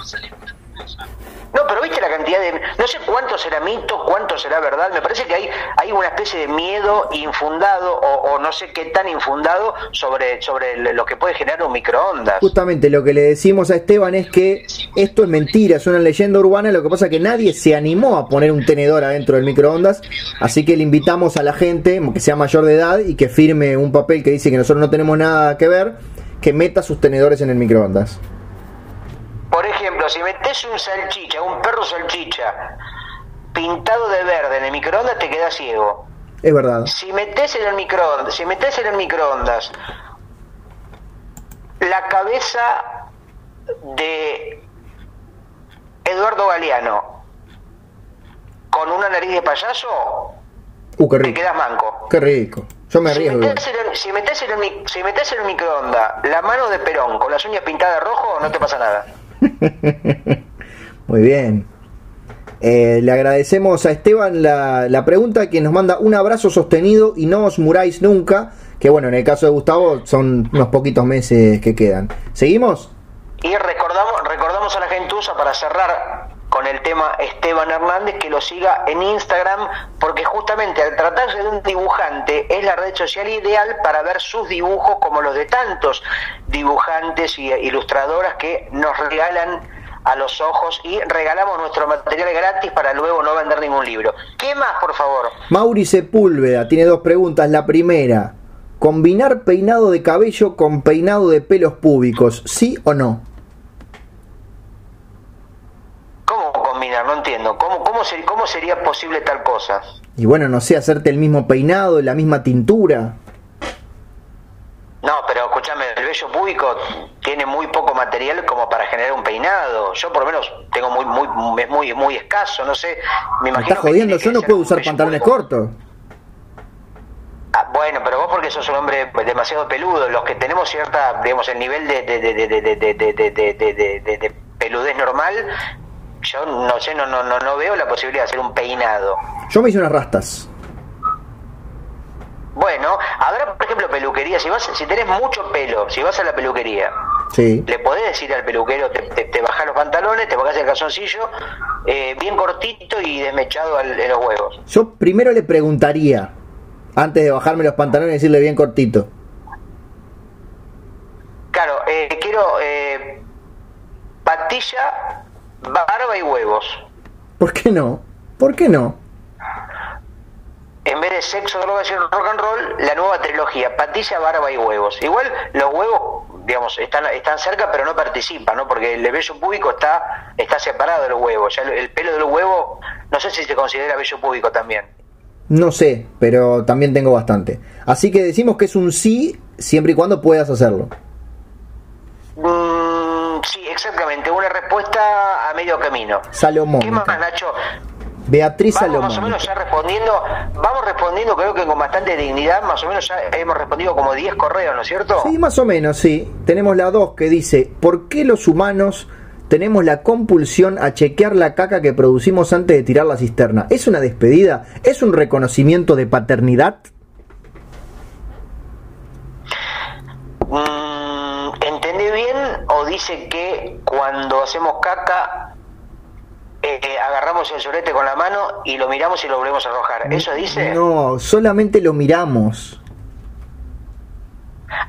No, pero viste la cantidad de... No sé cuánto será mito, cuánto será verdad. Me parece que hay, hay una especie de miedo infundado o, o no sé qué tan infundado sobre, sobre lo que puede generar un microondas. Justamente lo que le decimos a Esteban es que esto es mentira, es una leyenda urbana, lo que pasa es que nadie se animó a poner un tenedor adentro del microondas, así que le invitamos a la gente que sea mayor de edad y que firme un papel que dice que nosotros no tenemos nada que ver, que meta sus tenedores en el microondas. Por ejemplo, si metes un salchicha, un perro salchicha, pintado de verde en el microondas, te quedas ciego. Es verdad. Si metes en el microondas, si metes en el microondas la cabeza de Eduardo Galeano con una nariz de payaso, Uh, qué te quedas manco. Qué rico. Yo me Si arriesgo. igual. metes, en el, si, metes en el, si metes en el microondas la mano de Perón con las uñas pintadas de rojo, no te pasa nada. Muy bien. Eh, le agradecemos a Esteban la, la pregunta que nos manda un abrazo sostenido y no os muráis nunca. Que bueno, en el caso de Gustavo son unos poquitos meses que quedan. ¿Seguimos? Y recordamos, recordamos a la gentuza para cerrar el tema Esteban Hernández que lo siga en Instagram porque justamente al tratarse de un dibujante es la red social ideal para ver sus dibujos como los de tantos dibujantes y ilustradoras que nos regalan a los ojos y regalamos nuestro material gratis para luego no vender ningún libro. ¿Qué más, por favor? Mauri Sepúlveda tiene dos preguntas. La primera, ¿combinar peinado de cabello con peinado de pelos públicos? ¿Sí o no? No entiendo. ¿Cómo, cómo, ¿Cómo sería posible tal cosa? Y bueno, no sé, hacerte el mismo peinado, la misma tintura. No, pero escúchame, el vello púbico tiene muy poco material como para generar un peinado. Yo por lo menos tengo muy, muy, muy, muy escaso, no sé. Me imagino. Estás jodiendo, yo no puedo usar pantalones cortos. Bueno, pero vos porque sos un hombre demasiado peludo, los que tenemos cierta, digamos, el nivel de, de, de, de, de peludez normal, yo no sé, no, no, no, no veo la posibilidad de hacer un peinado. Yo me hice unas rastas. Bueno, habrá, por ejemplo, peluquería. Si vas, si tenés mucho pelo, si vas a la peluquería, Sí. le podés decir al peluquero, te, te, te bajás los pantalones, te bajás el calzoncillo, eh, bien cortito y desmechado al- en los huevos. Yo primero le preguntaría, antes de bajarme los pantalones decirle bien cortito. Claro, eh, quiero eh, patilla, barba y huevos. ¿Por qué no? ¿Por qué no? En vez de sexo, drogas y rock and roll, la nueva trilogía, patilla, barba y huevos. Igual los huevos, digamos, están, están cerca pero no participan, ¿no? Porque el vello púbico está, está separado de los huevos. Ya el, el pelo de los huevos, no sé si se considera vello púbico también. No sé, pero también tengo bastante. Así que decimos que es un sí siempre y cuando puedas hacerlo. Mm, sí, exactamente, una respuesta a medio camino. Salomón. ¿Qué más, Nacho? Beatriz Vamos Salomón. más o menos ya respondiendo, vamos respondiendo creo que con bastante dignidad, más o menos ya hemos respondido como 10 correos, ¿no es cierto? Sí, más o menos, sí. Tenemos la 2 que dice, ¿por qué los humanos tenemos la compulsión a chequear la caca que producimos antes de tirar la cisterna? ¿Es una despedida? ¿Es un reconocimiento de paternidad? Mm, ¿Entendí bien o dice que cuando hacemos caca eh, eh, agarramos el solete con la mano y lo miramos y lo volvemos a arrojar? ¿Eso dice? No, solamente lo miramos.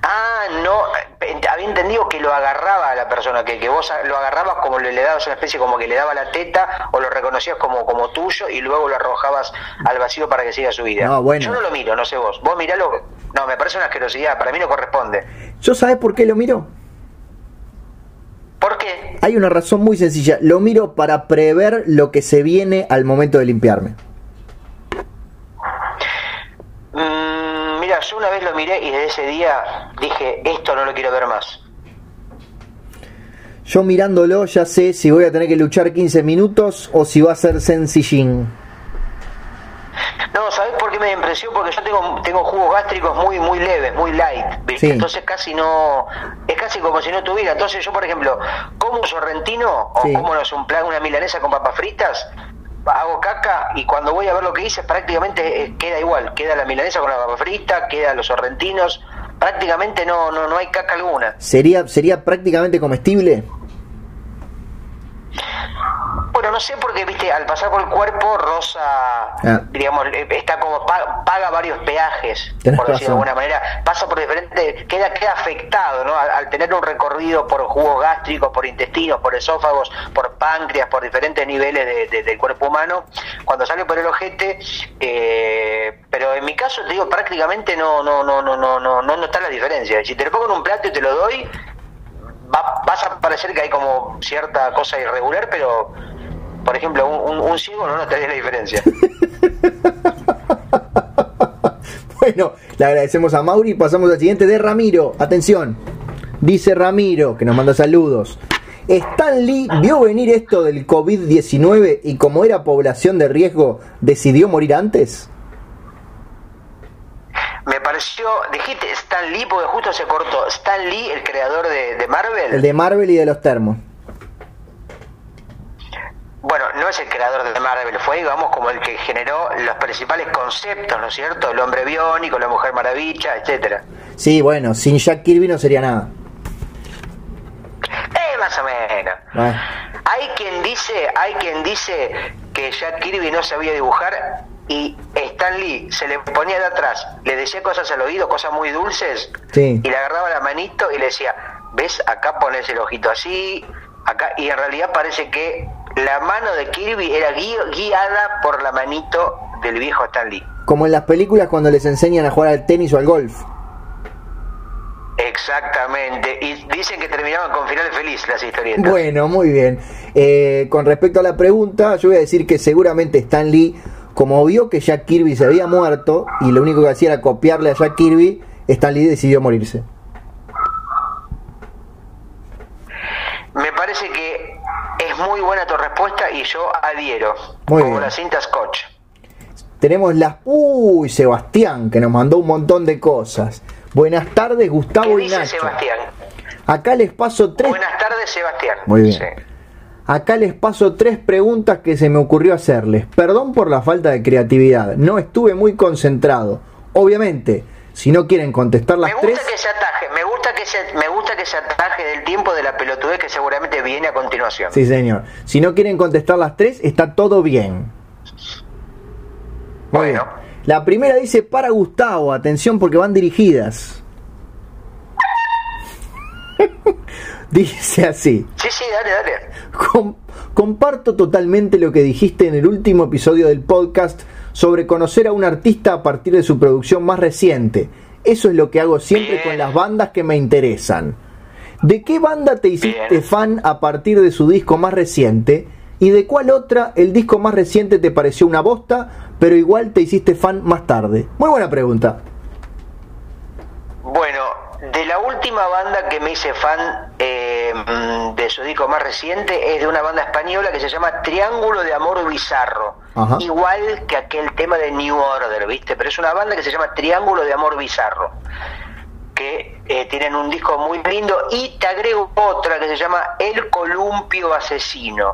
Ah, no, eh, había entendido que lo agarraba a la persona, que, que vos lo agarrabas como le, le dabas una especie como que le daba la teta o lo reconocías como, como tuyo y luego lo arrojabas al vacío para que siga su vida. No, bueno. Yo no lo miro, no sé vos. Vos miralo. No, me parece una asquerosidad, para mí no corresponde. ¿Yo sabes por qué lo miro? Hay una razón muy sencilla. Lo miro para prever lo que se viene al momento de limpiarme. Mm, mira, yo una vez lo miré y desde ese día dije, esto no lo quiero ver más. Yo mirándolo ya sé si voy a tener que luchar 15 minutos o si va a ser sencillín. No, ¿sabés por qué me impresión? Porque yo tengo, tengo jugos gástricos muy muy leves, muy light, ¿viste? Sí. Entonces casi no... Es casi como si no tuviera. Entonces yo, por ejemplo, como un sorrentino o Sí. como no un plan, una milanesa con papas fritas, hago caca y cuando voy a ver lo que hice prácticamente eh, queda igual. Queda la milanesa con la papa frita, quedan los sorrentinos. Prácticamente no, no, no hay caca alguna. ¿Sería, sería prácticamente comestible? Bueno, no sé porque, viste, al pasar por el cuerpo, Rosa, Ah. digamos, eh, está como pa- paga varios peajes, Tenés por decirlo de alguna manera, pasa por diferentes, queda, queda afectado, ¿no? Al, al tener un recorrido por jugos gástricos, por intestinos, por esófagos, por páncreas, por diferentes niveles de- de- del cuerpo humano, cuando sale por el ojete, eh, pero en mi caso, te digo, prácticamente no, no, no, no, no, no, no notas la diferencia. Si te lo pongo en un plato y te lo doy, va, vas a parecer que hay como cierta cosa irregular, pero por ejemplo, un, un, un ciego no notaría la diferencia. Bueno, le agradecemos a Mauri y pasamos al siguiente de Ramiro. Atención, dice Ramiro, que nos manda saludos. Stan Lee vio venir esto del COVID-19 y como era población de riesgo, decidió morir antes. Me pareció, dijiste Stan Lee, porque justo se cortó. Stan Lee, el creador de, de Marvel. El de Marvel y de los termos. Bueno, no es el creador de Marvel, fue, digamos, como el que generó los principales conceptos, ¿no es cierto? El hombre biónico, la mujer maravilla, etcétera. Sí, bueno, sin Jack Kirby no sería nada. Eh, más o menos. Ah, Hay quien dice, hay quien dice que Jack Kirby no sabía dibujar y Stan Lee se le ponía de atrás, le decía cosas al oído, cosas muy dulces, Sí. y le agarraba la manito y le decía, ves, acá pones el ojito así, acá, y en realidad parece que la mano de Kirby era gui- guiada por la manito del viejo Stan Lee. Como en las películas cuando les enseñan a jugar al tenis o al golf. Exactamente, y dicen que terminaban con final feliz las historietas. Bueno, muy bien. Eh, con respecto a la pregunta, yo voy a decir que seguramente Stan Lee, como vio que Jack Kirby se había muerto y lo único que hacía era copiarle a Jack Kirby, Stan Lee decidió morirse. Me parece que es muy buena tu respuesta y yo adhiero, Muy como bien. la cinta Scotch. Tenemos las... Uy, Sebastián, que nos mandó un montón de cosas. Buenas tardes, Gustavo ¿Qué y dice Nacho. Sebastián? Acá les paso tres... Buenas tardes, Sebastián. Muy bien. Sí. Acá les paso tres preguntas que se me ocurrió hacerles. Perdón por la falta de creatividad, no estuve muy concentrado. Obviamente, si no quieren contestar las Me gusta tres, que se me gusta que se, me gusta que se ataje del tiempo de la pelotudez que seguramente viene a continuación. sí señor. Si no quieren contestar las tres, está todo bien. Muy Bueno. bien. La primera dice para Gustavo, atención porque van dirigidas. dice así. Sí, sí, dale, dale. Com- comparto totalmente lo que dijiste en el último episodio del podcast sobre conocer a un artista a partir de su producción más reciente. Eso es lo que hago siempre Bien. con las bandas que me interesan. ¿De qué banda te hiciste Bien. fan a partir de su disco más reciente? ¿Y de cuál otra el disco más reciente te pareció una bosta, pero igual te hiciste fan más tarde? Muy buena pregunta. Bueno, de la última banda que me hice fan eh, de su disco más reciente es de una banda española que se llama Triángulo de Amor Bizarro. Ajá. Igual que aquel tema de New Order, ¿viste? Pero es una banda que se llama Triángulo de Amor Bizarro. Que eh, tienen un disco muy lindo. Y te agrego otra que se llama El Columpio Asesino.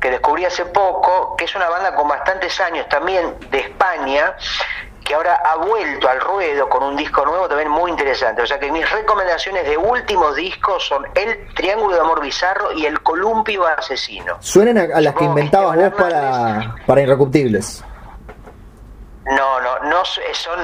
Que descubrí hace poco, que es una banda con bastantes años también de España que ahora ha vuelto al ruedo con un disco nuevo también muy interesante. O sea que mis recomendaciones de últimos discos son El Triángulo de Amor Bizarro y El Columpio Asesino. Suenan a, a las que inventabas vos para, para Irrecuptibles. No, no, no son,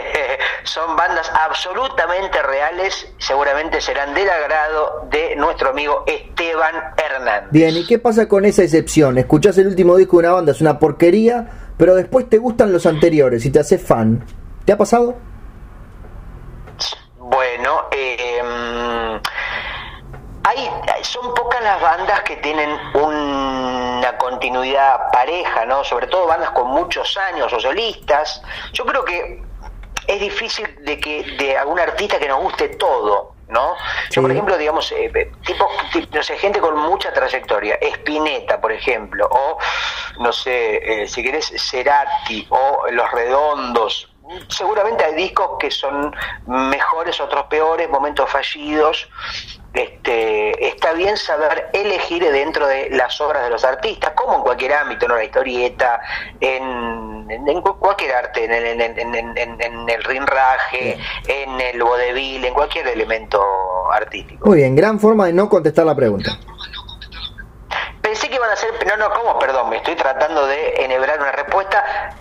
son bandas absolutamente reales, seguramente serán del agrado de nuestro amigo Esteban Hernández. Bien, ¿y qué pasa con esa excepción? Escuchás el último disco de una banda, es una porquería, pero después te gustan los anteriores y te haces fan. ¿Te ha pasado? Bueno, eh, hay, son pocas las bandas que tienen una continuidad pareja, ¿no? Sobre todo bandas con muchos años o solistas. Yo creo que es difícil de que de algún artista que nos guste todo, ¿no? Yo, por ejemplo, digamos, eh, tipo, ti- no sé, gente con mucha trayectoria, Spinetta, por ejemplo, o, no sé, eh, si querés, Cerati, o Los Redondos. Seguramente hay discos que son mejores, otros peores, momentos fallidos. Este, está bien saber elegir dentro de las obras de los artistas, como en cualquier ámbito, ¿no? La historieta, en, en- en cu- cualquier arte, en, el- en, en- en- en- en el rinraje, en el vodevil, en cualquier elemento artístico. Muy bien, gran forma de no contestar la pregunta. Pensé que iban a ser, no, no, ¿cómo? Perdón, me estoy tratando de enhebrar una respuesta.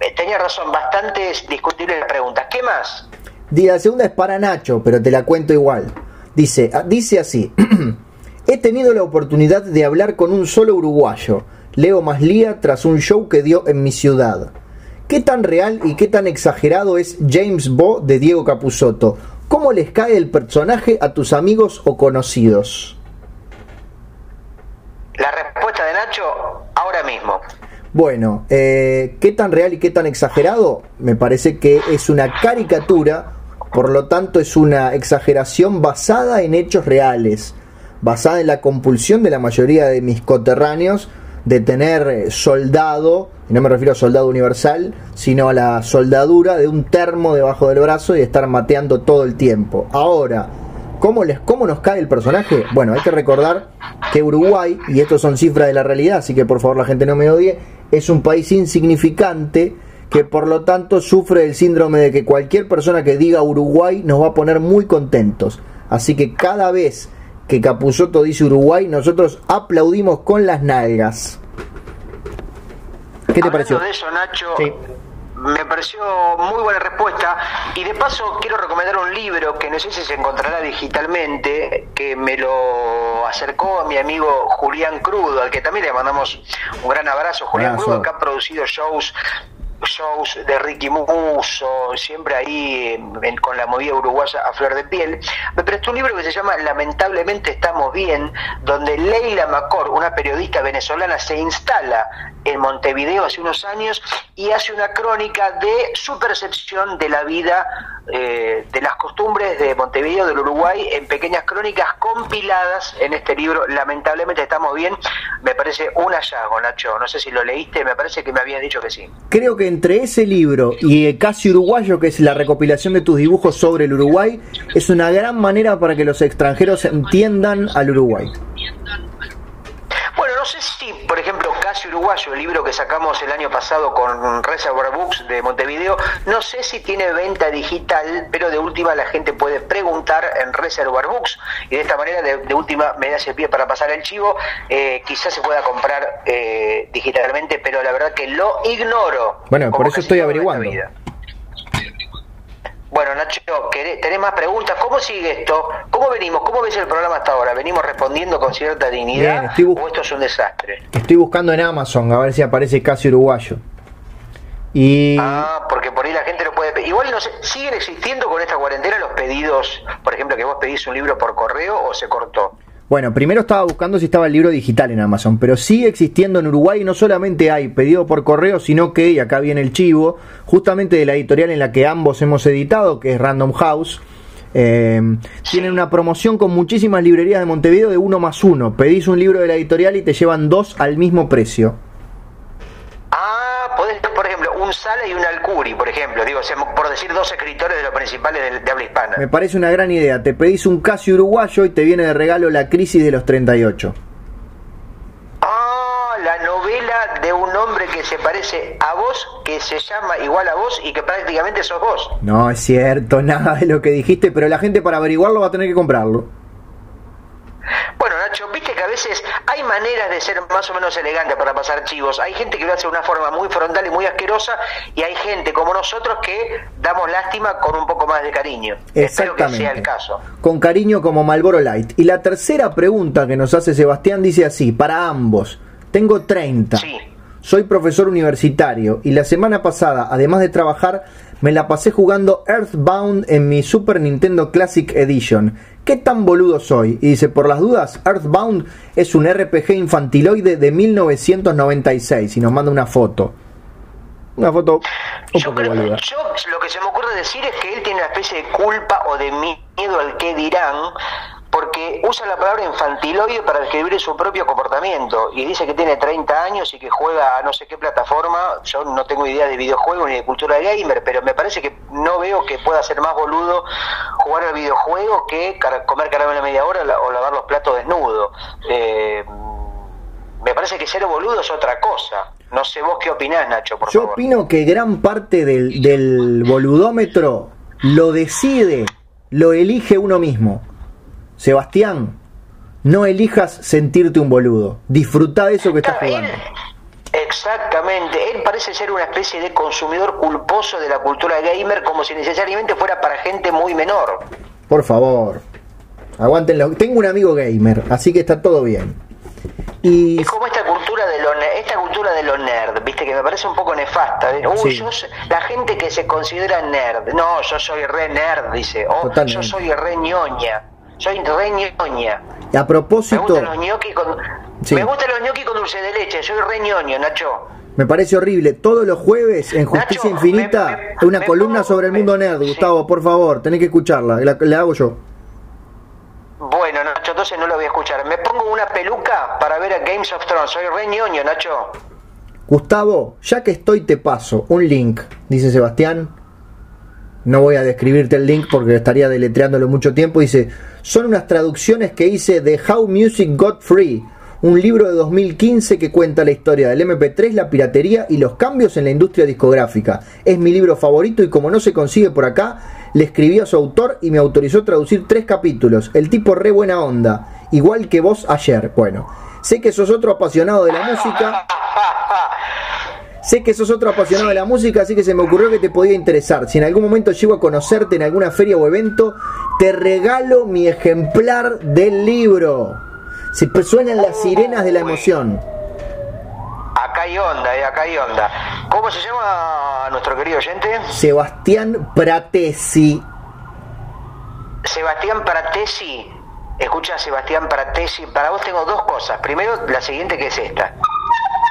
Eh, Tenía razón, bastante discutible la pregunta. ¿Qué más? La segunda es para Nacho, pero te la cuento igual. Dice, ah, dice así, he tenido la oportunidad de hablar con un solo uruguayo, Leo Maslía, tras un show que dio en mi ciudad. ¿Qué tan real y qué tan exagerado es James Bo de Diego Capusotto? ¿Cómo les cae el personaje a tus amigos o conocidos? La respuesta de Nacho ahora mismo. Bueno, eh, ¿qué tan real y qué tan exagerado? Me parece que es una caricatura, por lo tanto es una exageración basada en hechos reales, basada en la compulsión de la mayoría de mis coterráneos de tener eh, soldado, y no me refiero a soldado universal, sino a la soldadura de un termo debajo del brazo y estar mateando todo el tiempo. Ahora, ¿Cómo, les, ¿Cómo nos cae el personaje? Bueno, hay que recordar que Uruguay, y esto son cifras de la realidad, así que por favor la gente no me odie, es un país insignificante que por lo tanto sufre el síndrome de que cualquier persona que diga Uruguay nos va a poner muy contentos. Así que cada vez que Capusotto dice Uruguay, nosotros aplaudimos con las nalgas. ¿Qué te Hablando pareció? de eso, Nacho, Sí. me pareció muy buena respuesta. Y de paso quiero recomendar un libro que no sé si se encontrará digitalmente, que me lo acercó mi amigo Julián Crudo, al que también le mandamos un gran abrazo. Julián Abrazo. Crudo, que ha producido shows shows de Ricky Muso, siempre ahí en- con la movida uruguaya a flor de piel, me prestó un libro que se llama Lamentablemente estamos bien, donde Leila Macor, una periodista venezolana, se instala en Montevideo hace unos años y hace una crónica de su percepción de la vida eh, de las costumbres de Montevideo, del Uruguay, en pequeñas crónicas compiladas en este libro. Lamentablemente estamos bien, me parece un hallazgo, Nacho. No sé si lo leíste, me parece que me habías dicho que sí. Creo que entre ese libro y Casi Uruguayo, que es la recopilación de tus dibujos sobre el Uruguay, es una gran manera para que los extranjeros entiendan al Uruguay. Bueno, no sé si, por ejemplo, Uruguayo, el libro que sacamos el año pasado con Reservoir Books de Montevideo, no sé si tiene venta digital, pero de última la gente puede preguntar en Reservoir Books y de esta manera, de, última, me da ese pie para pasar el chivo, eh, quizás se pueda comprar eh, digitalmente, pero la verdad que lo ignoro. Bueno, por eso estoy averiguando. Bueno, Nacho, ¿tenés más preguntas? ¿Cómo sigue esto? ¿Cómo venimos? ¿Cómo ves el programa hasta ahora? ¿Venimos respondiendo con cierta dignidad o esto es un desastre? Estoy buscando en Amazon a ver si aparece casi uruguayo. Y... Ah, porque por ahí la gente lo puede... Igual no sé, ¿siguen existiendo con esta cuarentena los pedidos, por ejemplo, que vos pedís un libro por correo o se cortó? Bueno, primero estaba buscando si estaba el libro digital en Amazon, pero sigue existiendo en Uruguay. No solamente hay pedido por correo, sino que, y acá viene el chivo, justamente de la editorial en la que ambos hemos editado, que es Random House. Eh, tienen una promoción con muchísimas librerías de Montevideo de uno más uno. Pedís un libro de la editorial y te llevan dos al mismo precio. Podés, por ejemplo, un Sala y un Alcuri, por ejemplo, digo, por decir dos escritores de los principales de, habla hispana. Me parece una gran idea. Te pedís un casi uruguayo y te viene de regalo La crisis de los 38. Ah, la novela de un hombre que se parece a vos, que se llama igual a vos y que prácticamente sos vos. No, es cierto, nada de lo que dijiste, pero la gente para averiguarlo va a tener que comprarlo. Bueno, Nacho, viste que a veces hay maneras de ser más o menos elegante para pasar chivos. Hay gente que lo hace de una forma muy frontal y muy asquerosa y hay gente como nosotros que damos lástima con un poco más de cariño. Espero que sea el caso. Con cariño como Malboro Light. Y la tercera pregunta que nos hace Sebastián dice así, para ambos, tengo 30. Sí. Soy profesor universitario y la semana pasada, además de trabajar, me la pasé jugando Earthbound en mi Super Nintendo Classic Edition. ¿Qué tan boludo soy? Y dice, por las dudas, Earthbound es un RPG infantiloide de 1996 y nos manda una foto. Una foto un yo poco boluda. Yo lo que se me ocurre decir es que él tiene una especie de culpa o de miedo al que dirán porque usa la palabra infantiloide para describir su propio comportamiento y dice que tiene 30 años y que juega a no sé qué plataforma, yo no tengo idea de videojuego ni de cultura gamer, pero me parece que no veo que pueda ser más boludo jugar al videojuego que comer caramelo media hora o lavar los platos desnudo. Eh, me parece que ser boludo es otra cosa. No sé vos qué opinás, Nacho, por Yo opino que gran parte del, del boludómetro lo decide, lo elige uno mismo. Sebastián, no elijas sentirte un boludo. Disfruta de eso que estás jugando. exactamente. Él parece ser una especie de consumidor culposo de la cultura gamer como si necesariamente fuera para gente muy menor. Por favor. Aguántenlo. Tengo un amigo gamer, así que está todo bien. Y... Es como esta cultura de lo esta cultura de lo nerd, viste que me parece un poco nefasta. Uy, la gente que se considera nerd, no, yo soy re nerd, dice, o yo soy re ñoña. Soy re ñoña. A propósito. Me gustan los ñoquis con, me gustan los ñoquis con dulce de leche. Soy re ñoño, Nacho. Me parece horrible. Todos los jueves en Justicia Infinita, una columna sobre el mundo nerd. Gustavo, por favor, tenés que escucharla. La, hago yo. Bueno, Nacho, entonces no lo voy a escuchar. Me pongo una peluca para ver a Games of Thrones. Soy re ñoño, Nacho. Gustavo, ya que estoy, te paso un link, dice Sebastián. No voy a describirte el link porque estaría deletreándolo mucho tiempo. Dice son unas traducciones que hice de How Music Got Free, un libro de 2015 que cuenta la historia del MP3, la piratería y los cambios en la industria discográfica. Es mi libro favorito y como no se consigue por acá, le escribí a su autor y me autorizó a traducir tres capítulos. El tipo re buena onda, igual que vos ayer. Bueno, sé que sos otro apasionado de la música. Sé que sos otro apasionado de la música, así que se me ocurrió que te podía interesar. Si en algún momento llego a conocerte en alguna feria o evento, te regalo mi ejemplar del libro. Se suenan las sirenas de la emoción. Acá hay onda, eh, acá hay onda. ¿Cómo se llama nuestro querido oyente? Sebastián Pratesi. Sebastián Pratesi. Escucha, Sebastián Pratesi. Para vos tengo dos cosas. Primero, la siguiente que es esta.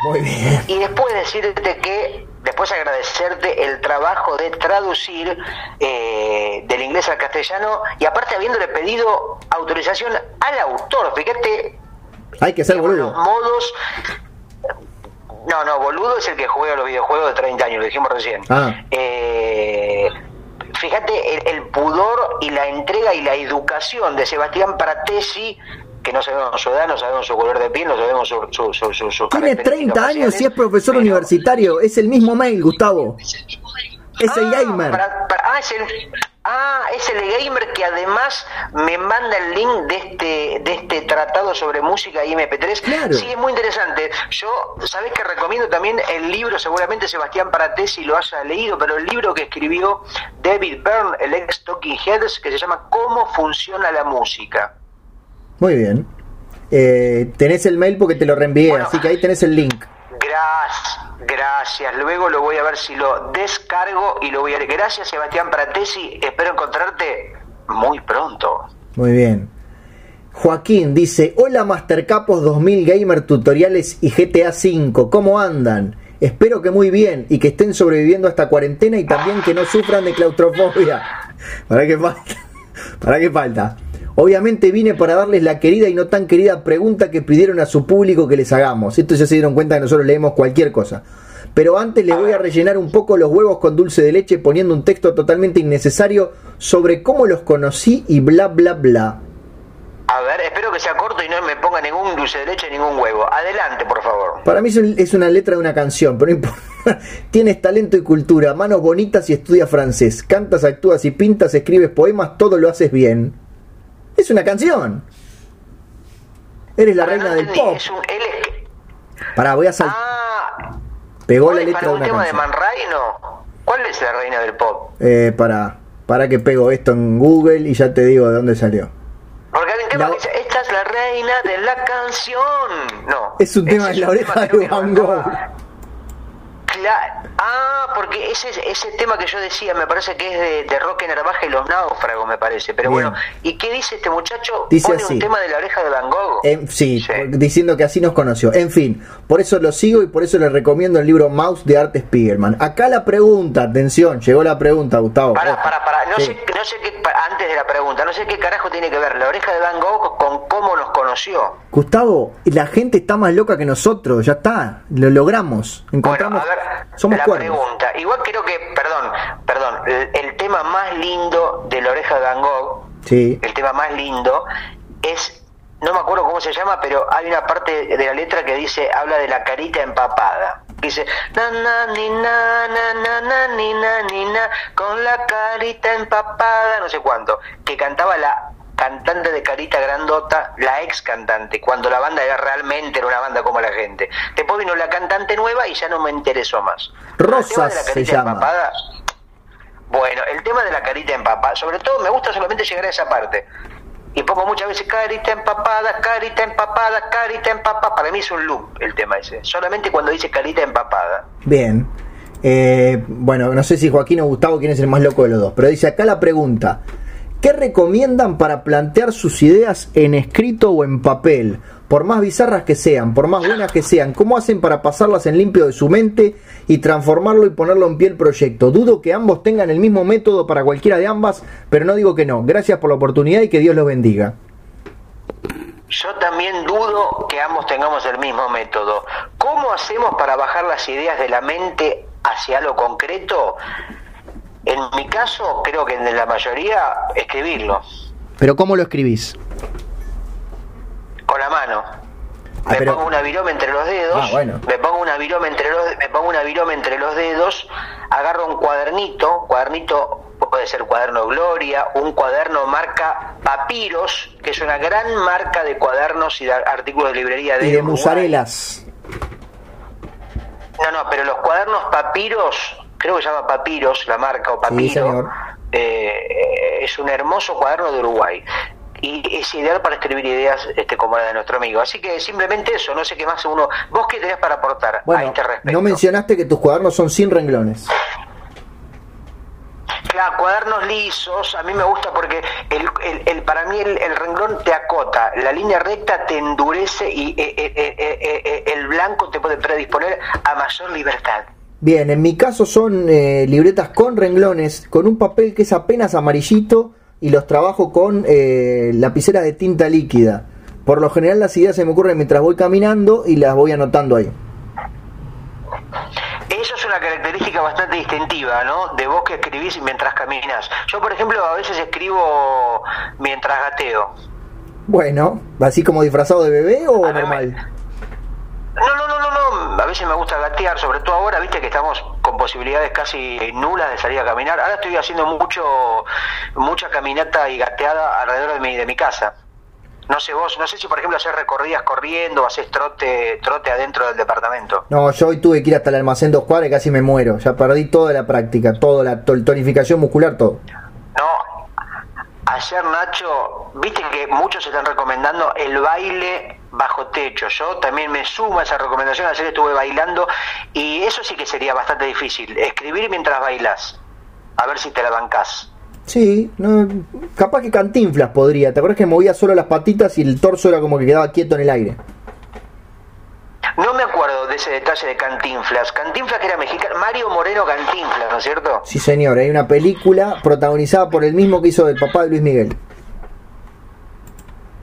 Muy bien. Y después decirte que después agradecerte el trabajo de traducir eh, del inglés al castellano y aparte habiéndole pedido autorización al autor, fíjate. Hay que ser boludo. modos. No, no, boludo es el que juega los videojuegos de 30 años, lo dijimos recién. Ah. Eh, fíjate el, pudor y la entrega y la educación de Sebastián Pratesi que no sabemos su edad, no sabemos su color de piel, no sabemos su... su, su, Tiene 30 años y es profesor universitario, es el mismo mail, Gustavo. Es el ah, gamer. ah, es el, ah, es el gamer que además me manda el link de este de este tratado sobre música y MP3. Claro. Sí, es muy interesante. Yo, ¿sabés que recomiendo también el libro? Seguramente Sebastián Paratesi lo haya leído, pero el libro que escribió David Byrne, el ex Talking Heads, que se llama ¿Cómo funciona la música? Muy bien. Eh, tenés el mail porque te lo reenvié, así que ahí tenés el link. Gracias, gracias. Luego lo voy a ver si lo descargo y lo voy a leer. Gracias, Sebastián Pratesi. Espero encontrarte muy pronto. Muy bien. Joaquín dice: Hola, Mastercapos 2000 Gamer Tutoriales y GTA V. ¿Cómo andan? Espero que muy bien y que estén sobreviviendo a esta cuarentena y también que no sufran de claustrofobia. ¿Para qué falta? ¿Para qué falta? Obviamente vine para darles la querida y no tan querida pregunta que pidieron a su público que les hagamos. Esto ya se dieron cuenta que nosotros leemos cualquier cosa. Pero antes les voy a rellenar un poco los huevos con dulce de leche poniendo un texto totalmente innecesario sobre cómo los conocí y bla bla bla. A ver, espero que sea corto y no me ponga ningún dulce de leche, ningún huevo. Adelante, por favor. Para mí es una letra de una canción, pero no importa. Tienes talento y cultura, manos bonitas y estudias francés. Cantas, actúas y pintas, escribes poemas, todo lo haces bien. Es una canción. Eres la reina del pop. Es un, Pará, voy a saltar. Ah, Pegó la letra de una tema de Man no? ¿Cuál es la reina del pop? Eh, para, para que pego esto en Google y ya te digo de dónde salió. Porque hay un tema que dice, esta es la reina de la canción. No. Es un tema de la oreja de Van Gogh. Ah, porque ese ese tema que yo decía me parece que es de, de Roque Narvaja y los náufragos, me parece. Pero bueno, ¿y qué dice este muchacho? Dice Pone un tema de la oreja de Van Gogh. sí, diciendo que así nos conoció. En fin, por eso lo sigo y por eso le recomiendo el libro Mouse de Art Spiegelman. Acá la pregunta, atención, llegó la pregunta, Gustavo. Para, para, para, no sé, no sé qué, de la pregunta, no sé qué carajo tiene que ver la oreja de Van Gogh con cómo nos conoció. Gustavo, la gente está más loca que nosotros, ya está, lo logramos. Encontramos, bueno, a ver, somos la pregunta. Igual creo que, perdón, perdón, el, tema más lindo de la oreja de Van Gogh, sí. el tema más lindo es, no me acuerdo cómo se llama, pero hay una parte de la letra que dice, habla de la carita empapada. Dice, na na ni na na na na ni na ni na con la carita empapada, no sé cuánto, que cantaba la cantante de carita grandota, la ex cantante, cuando la banda era realmente era una banda como la gente. Después vino la cantante nueva y ya no me interesó más. Rosas se llama. bueno, el tema de la carita empapada, sobre todo me gusta solamente llegar a esa parte. Y pongo muchas veces carita empapada, carita empapada, carita empapada. Para mí es un loop el tema ese. Solamente cuando dice carita empapada. Bien. Eh, bueno, no sé si Joaquín o Gustavo quién es el más loco de los dos, pero dice acá la pregunta. ¿Qué recomiendan para plantear sus ideas en escrito o en papel? Por más bizarras que sean, por más buenas que sean, ¿cómo hacen para pasarlas en limpio de su mente y transformarlo y ponerlo en pie el proyecto? Dudo que ambos tengan el mismo método para cualquiera de ambas, pero no digo que no. Gracias por la oportunidad y que Dios los bendiga. Yo también dudo que ambos tengamos el mismo método. ¿Cómo hacemos para bajar las ideas de la mente hacia lo concreto? En mi caso, creo que en la mayoría, escribirlo. ¿Pero cómo lo escribís? Me pongo una viroma entre los dedos, ah, me pongo una viroma entre los me pongo una viroma entre los dedos, agarro un cuadernito, cuadernito puede ser cuaderno Gloria, un cuaderno marca Papiros, que es una gran marca de cuadernos y de artículos de librería de y de musarelas. No, no, pero los cuadernos Papiros creo que se llama Papiros, la marca, o Papiro, eh, es un hermoso cuaderno de Uruguay. Y es ideal para escribir ideas este, como la de nuestro amigo. Así que simplemente eso, no sé qué más uno. ¿Vos qué tenés para aportar a este respecto? No mencionaste que tus cuadernos son sin renglones. Claro, cuadernos lisos, a mí me gusta porque el, el, para mí el, renglón te acota, la línea recta te endurece y eh, eh, el blanco te puede predisponer a mayor libertad. Bien, en mi caso son eh, libretas con renglones, con un papel que es apenas amarillito y los trabajo con eh, lapicera de tinta líquida. Por lo general las ideas se me ocurren mientras voy caminando y las voy anotando ahí. Eso es una característica bastante distintiva, ¿no? De vos que escribís mientras caminas. Yo, por ejemplo, a veces escribo mientras gateo. Bueno, así como disfrazado de bebé o A normal. No, no, no, no, no. A veces me gusta gatear, sobre todo ahora, viste que estamos con posibilidades casi nulas de salir a caminar. Ahora estoy haciendo mucho, mucha caminata y gateada alrededor de mi, de mi casa. No sé vos, no sé si por ejemplo haces recorridas corriendo o haces trote, trote adentro del departamento. No, yo hoy tuve que ir hasta el almacén dos cuadras y casi me muero. Ya perdí toda la práctica, toda la to- tonificación muscular, todo. No, ayer Nacho, viste que muchos están recomendando el baile bajo techo. Yo también me sumo a esa recomendación, ayer estuve bailando y eso sí que sería bastante difícil, escribir mientras bailas. A ver si te la bancás. Sí, no, capaz que cantinflas podría. ¿Te acuerdas que movía solo las patitas y el torso era como que quedaba quieto en el aire? No me acuerdo de ese detalle de Cantinflas. Cantinflas que era mexicano. Mario Moreno Cantinflas, ¿no es cierto? Sí, señor, hay una película protagonizada por el mismo que hizo el papá de Luis Miguel.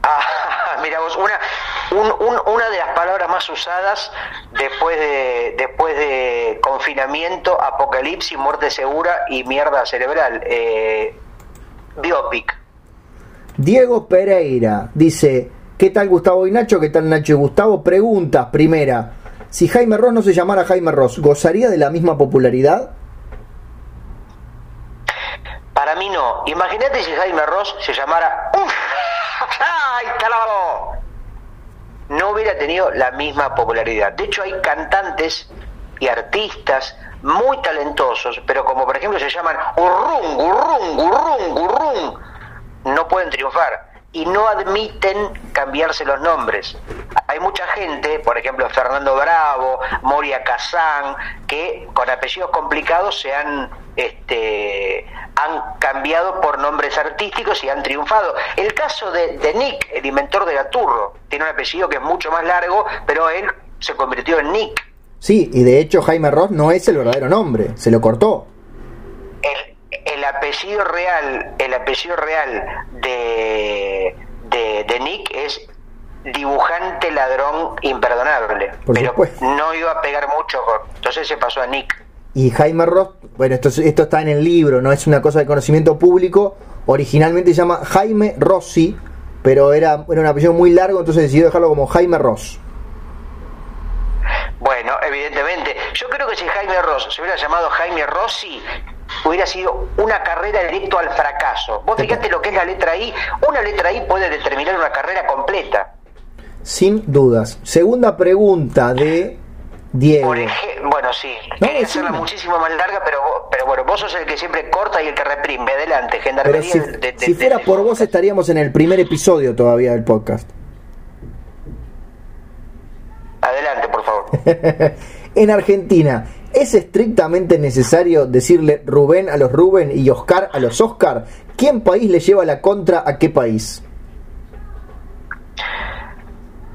Ah, mira vos, una, un- un- una de las palabras más usadas después de, después de confinamiento, apocalipsis, muerte segura y mierda cerebral. Eh, biopic. Diego Pereira dice, ¿qué tal Gustavo y Nacho? ¿Qué tal Nacho y Gustavo? Preguntas, primera, si Jaime Ross no se llamara Jaime Ross, ¿gozaría de la misma popularidad? Para mí no. Imagínate si Jaime Ross se llamara... ¡Uf! ¡Ay, calado! No hubiera tenido la misma popularidad. De hecho, hay cantantes y artistas muy talentosos, pero como por ejemplo se llaman Gurrún, Gurrún, Gurrún, Gurrún, no pueden triunfar y no admiten cambiarse los nombres. Hay mucha gente, por ejemplo Fernando Bravo, Moria Kazán, que con apellidos complicados se han este han cambiado por nombres artísticos y han triunfado. El caso de, de Nick, el inventor de Gaturro, tiene un apellido que es mucho más largo, pero él se convirtió en Nick. Sí, y de hecho Jaime Ross no es el verdadero nombre, se lo cortó. el, el apellido real, el apellido real de, de, de Nick es dibujante ladrón imperdonable. Por pero supuesto. no iba a pegar mucho, entonces se pasó a Nick. Y Jaime Ross, bueno, esto, es- esto está en el libro, no es una cosa de conocimiento público, originalmente se llama Jaime Rossi, pero era, era un apellido muy largo, entonces decidió dejarlo como Jaime Ross. Bueno, evidentemente, yo creo que si Jaime Ross se hubiera llamado Jaime Rossi, hubiera sido una carrera directo al fracaso. Vos fíjate lo que es la letra I, una letra I puede determinar una carrera completa. Sin dudas. Segunda pregunta de Diego. Por bueno, sí, No, quería hacerla muchísimo más larga, pero, pero bueno, vos sos el que siempre corta y el que reprime. Adelante, Pero gendarmería. si, de- de- si fuera de- por vos estaríamos en el primer episodio todavía del podcast. Adelante, por favor. en Argentina, ¿es estrictamente necesario decirle Rubén a los Rubén y Oscar a los Oscar? ¿Quién país le lleva la contra a qué país?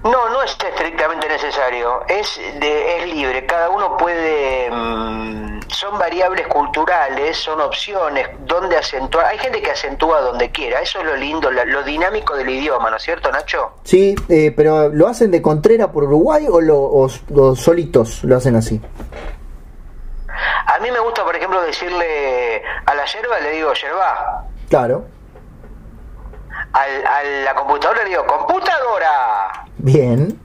No, no es estrictamente necesario, es, de, es libre, cada uno puede, mm, son variables culturales, son opciones, donde acentuar, hay gente que acentúa donde quiera, eso es lo lindo, lo dinámico del idioma, ¿no es cierto, Nacho? Sí, eh, pero ¿lo hacen de Contrera por Uruguay o, lo, o- o solitos lo hacen así? A mí me gusta, por ejemplo, decirle a la yerba, le digo yerba, Claro, al, a la computadora le digo computadora, bien.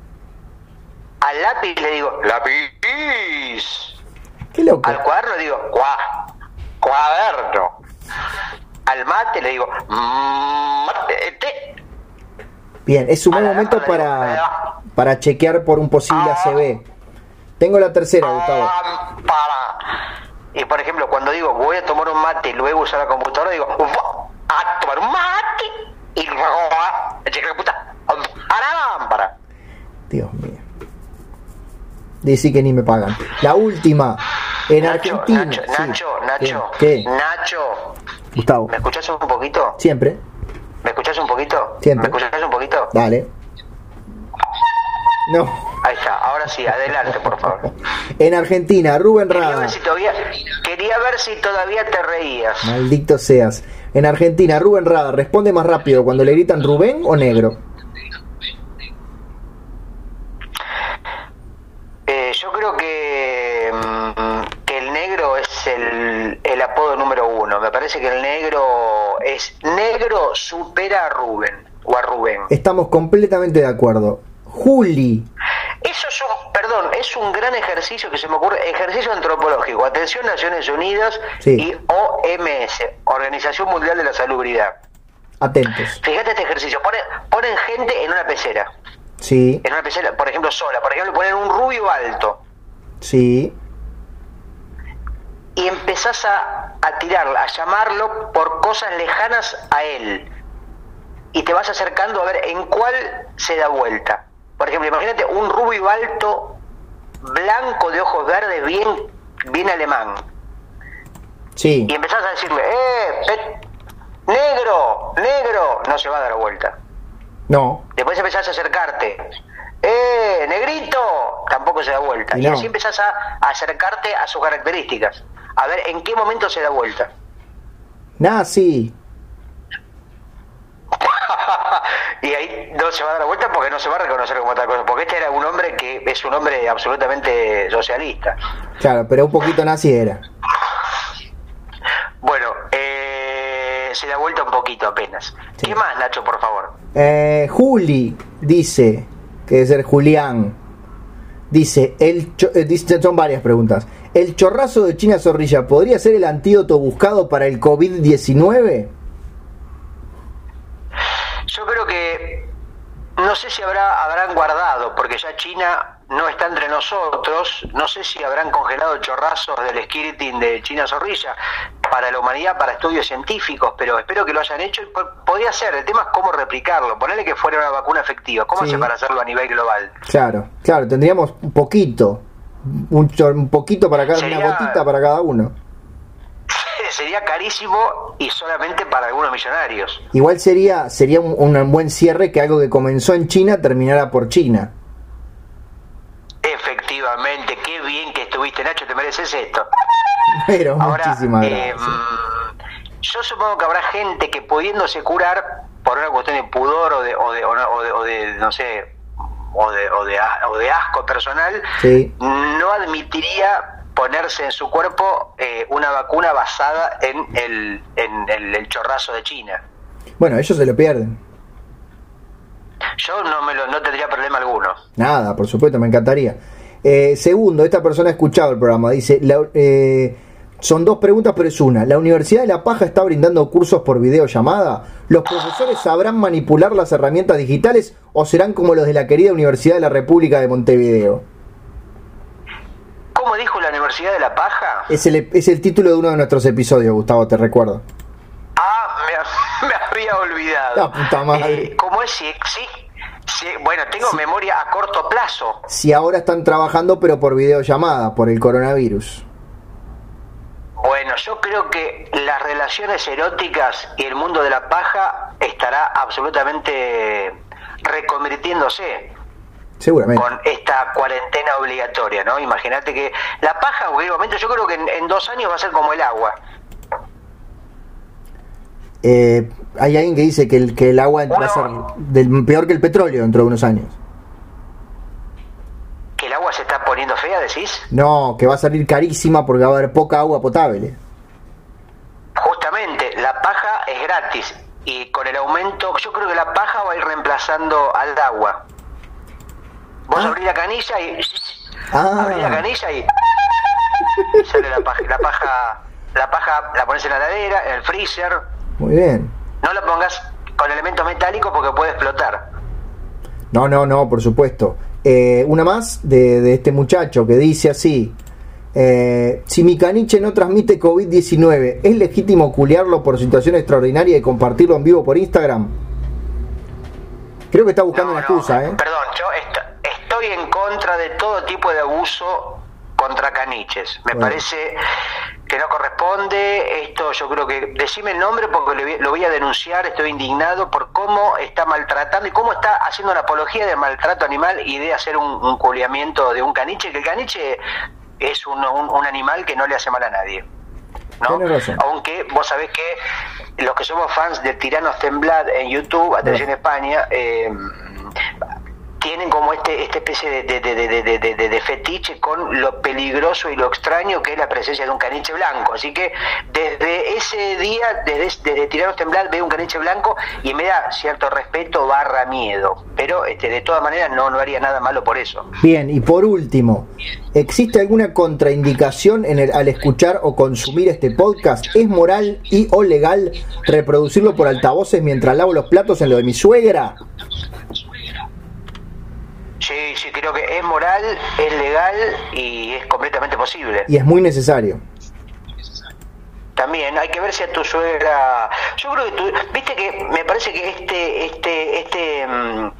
al lápiz le digo lápiz, Qué loco. al cuaderno le digo cua, cuaderno, al mate le digo mate. Bien, es un buen momento para, para chequear por un posible Ah. ACB. Tengo la tercera, Gustavo. Lámpara. Y por ejemplo, cuando digo voy a tomar un mate y luego usar la computadora, digo voy a tomar un mate y luego a puta a la lámpara. Dios mío. Decí que ni me pagan. La última. En Nacho, Argentina. Nacho, sí. Nacho, Nacho, ¿Qué? ¿Qué? Nacho, Gustavo. ¿me escuchás un poquito? Siempre. ¿Me escuchás un poquito? Siempre. ¿Me escuchás un poquito? Dale. No. Ahí está, ahora así. Adelante, por favor. En Argentina, Rubén Quería Rada. ver si todavía, quería ver si todavía te reías. Maldito seas. En Argentina, Rubén Rada responde más rápido cuando le gritan Rubén o negro. Eh, yo creo que, mm, que el negro es el, el apodo número uno. Me parece que el negro es negro supera a Rubén o a Rubén. Estamos completamente de acuerdo. Juli. Eso es un, perdón, es un gran ejercicio que se me ocurre, ejercicio antropológico. Atención Naciones Unidas Sí. y OMS, Organización Mundial de la Salubridad. Atentos. Fíjate este ejercicio, ponen, ponen gente en una pecera, Sí, en una pecera, por ejemplo, sola, por ejemplo, ponen un rubio alto sí. y empezás a, a tirarla, a llamarlo por cosas lejanas a él. Y te vas acercando a ver en cuál se da vuelta. Por ejemplo, imagínate un rubio alto, blanco de ojos verdes, bien, bien alemán. Sí. Y empezás a decirle, ¡eh! ¡Negro! ¡Negro! No se va a dar vuelta. No. Después empezás a acercarte. ¡Eh! ¡Negrito! Tampoco se da vuelta. Y Y no. así empezás a, acercarte a sus características. A ver en qué momento se da vuelta. Nazi. y ahí no se va a dar vuelta porque no se va a reconocer como tal cosa. Porque este era un hombre que es un hombre absolutamente socialista. Claro, pero un poquito nazi era. Bueno, eh, se da vuelta un poquito apenas. Sí. ¿Qué más, Nacho, por favor? Eh, Juli dice, que debe ser Julián, dice, el eh, dice, son varias preguntas. ¿El chorrazo de China Zorrilla podría ser el antídoto buscado para el COVID-19? Yo creo que no sé si habrá habrán guardado, porque ya China no está entre nosotros. No sé si habrán congelado chorrazos del skeleton de China Zorrilla para la humanidad, para estudios científicos, pero espero que lo hayan hecho y po- podría ser. El tema es cómo replicarlo, ponerle que fuera una vacuna efectiva. ¿Cómo Sí. hace para hacerlo a nivel global? Claro, claro, tendríamos un poquito, un, chor- un poquito para cada, Sería- una gotita para cada uno. Sería carísimo y solamente para algunos millonarios. Igual sería, sería un, un buen cierre que algo que comenzó en China terminara por China. Efectivamente, qué bien que estuviste, Nacho, te mereces esto. Pero Ahora, muchísimas eh, gracias. yo supongo que habrá gente que pudiéndose curar por una cuestión de pudor o de, o de, o no, o de, o de, no sé, o de, o, de, a- o de asco personal, Sí. no admitiría ponerse en su cuerpo eh, una vacuna basada en el, en el, el chorrazo de China. Bueno, ellos se lo pierden. Yo no, me lo, no tendría problema alguno. Nada, por supuesto, me encantaría. Eh, segundo, esta persona ha escuchado el programa. Dice, la- eh, son dos preguntas, pero es una. ¿La Universidad de La Paja está brindando cursos por videollamada? ¿Los profesores sabrán manipular las herramientas digitales o serán como los de la querida Universidad de la República de Montevideo? ¿Cómo dijo la Universidad de La Paja? Es el, es el título de uno de nuestros episodios, Gustavo, te recuerdo. Ah, me, me había olvidado. La puta madre. Eh, ¿Cómo es? Sí, sí, sí, bueno, tengo memoria a corto plazo. Si ahora están trabajando, pero por videollamada, por el coronavirus. Bueno, yo creo que las relaciones eróticas y el mundo de la paja estará absolutamente reconvirtiéndose Seguramente. con esta cuarentena obligatoria, ¿no? Imagínate que la paja, momento, yo creo que en, en dos años va a ser como el agua. Eh, hay alguien que dice que el, que el agua va a ser del, peor que el petróleo dentro de unos años. Que el agua se está poniendo fea, decís. No, que va a salir carísima porque va a haber poca agua potable. Justamente, la paja es gratis y con el aumento, yo creo que la paja va a ir reemplazando al agua. Vos Ah. abrís la canilla y Ah. abrís la canilla y sale la paja. La paja, la paja la pones en la heladera, en el freezer. Muy bien. No la pongas con elementos metálicos porque puede explotar. No, no, no, por supuesto. Eh, una más de, de este muchacho que dice así. eh, si mi caniche no transmite COVID-19, ¿es legítimo culiarlo por situación extraordinaria y compartirlo en vivo por Instagram? Creo que está buscando No, una no, excusa, ¿eh? Perdón, yo est- estoy en contra de todo tipo de abuso contra caniches. Me Bueno. parece que no corresponde. Esto yo creo que, decime el nombre porque lo voy a denunciar, estoy indignado por cómo está maltratando y cómo está haciendo una apología de maltrato animal y de hacer un, un culiamiento de un caniche, que el caniche es un, un, animal que no le hace mal a nadie. ¿no? Aunque vos sabés que los que somos fans de Tiranos Temblad en YouTube, Atención España, eh, tienen como este esta especie de, de, de, fetiche con lo peligroso y lo extraño que es la presencia de un caniche blanco. Así que desde ese día, desde, desde Tiranos Temblar, veo un caniche blanco y me da cierto respeto barra miedo. Pero este, de todas maneras no, no haría nada malo por eso. Bien, y por último, ¿existe alguna contraindicación en el, al escuchar o consumir este podcast? ¿Es moral y o legal reproducirlo por altavoces mientras lavo los platos en lo de mi suegra? Sí, sí, creo que es moral, es legal y es completamente posible. Y es muy necesario. También hay que ver si a tu suegra. Yo creo que tú. Viste que me parece que este, este, este, mm,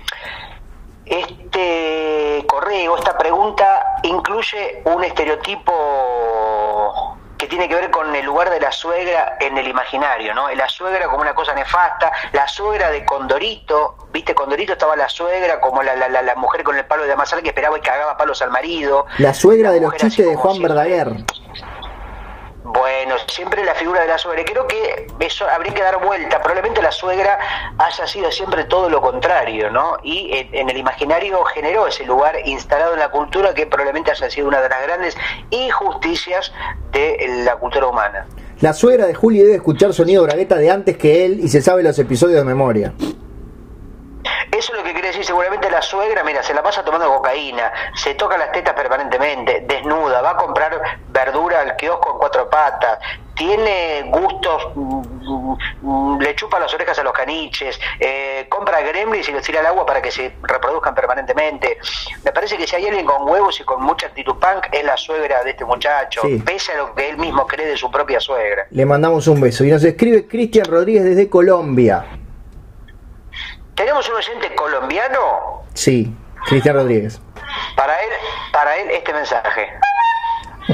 este correo, esta pregunta incluye un estereotipo que tiene que ver con el lugar de la suegra en el imaginario, ¿no? La suegra como una cosa nefasta, la suegra de Condorito, ¿viste? Condorito estaba la suegra como la, la, la, mujer con el palo de amasar que esperaba y cagaba palos al marido. La suegra de los chistes de Juan Verdaguer. Bueno, siempre la figura de la suegra. Creo que eso habría que dar vuelta. Probablemente la suegra haya sido siempre todo lo contrario, ¿no? Y en, el imaginario generó ese lugar instalado en la cultura que probablemente haya sido una de las grandes injusticias de la cultura humana. La suegra de Juli debe escuchar sonido bragueta de antes que él y se sabe los episodios de memoria. Eso es lo que quiere decir, seguramente la suegra, mira, se la pasa tomando cocaína, se toca las tetas permanentemente, desnuda, va a comprar verdura al kiosco en cuatro patas, tiene gustos, mm, mm, le chupa las orejas a los caniches, eh, compra gremlins y los tira al agua para que se reproduzcan permanentemente. Me parece que si hay alguien con huevos y con mucha actitud punk, es la suegra de este muchacho, pese a lo que él mismo cree de su propia suegra. Le mandamos un beso. Y nos escribe Cristian Rodríguez desde Colombia. ¿Tenemos un oyente colombiano? Sí, Cristian Rodríguez. Para él, para él este mensaje.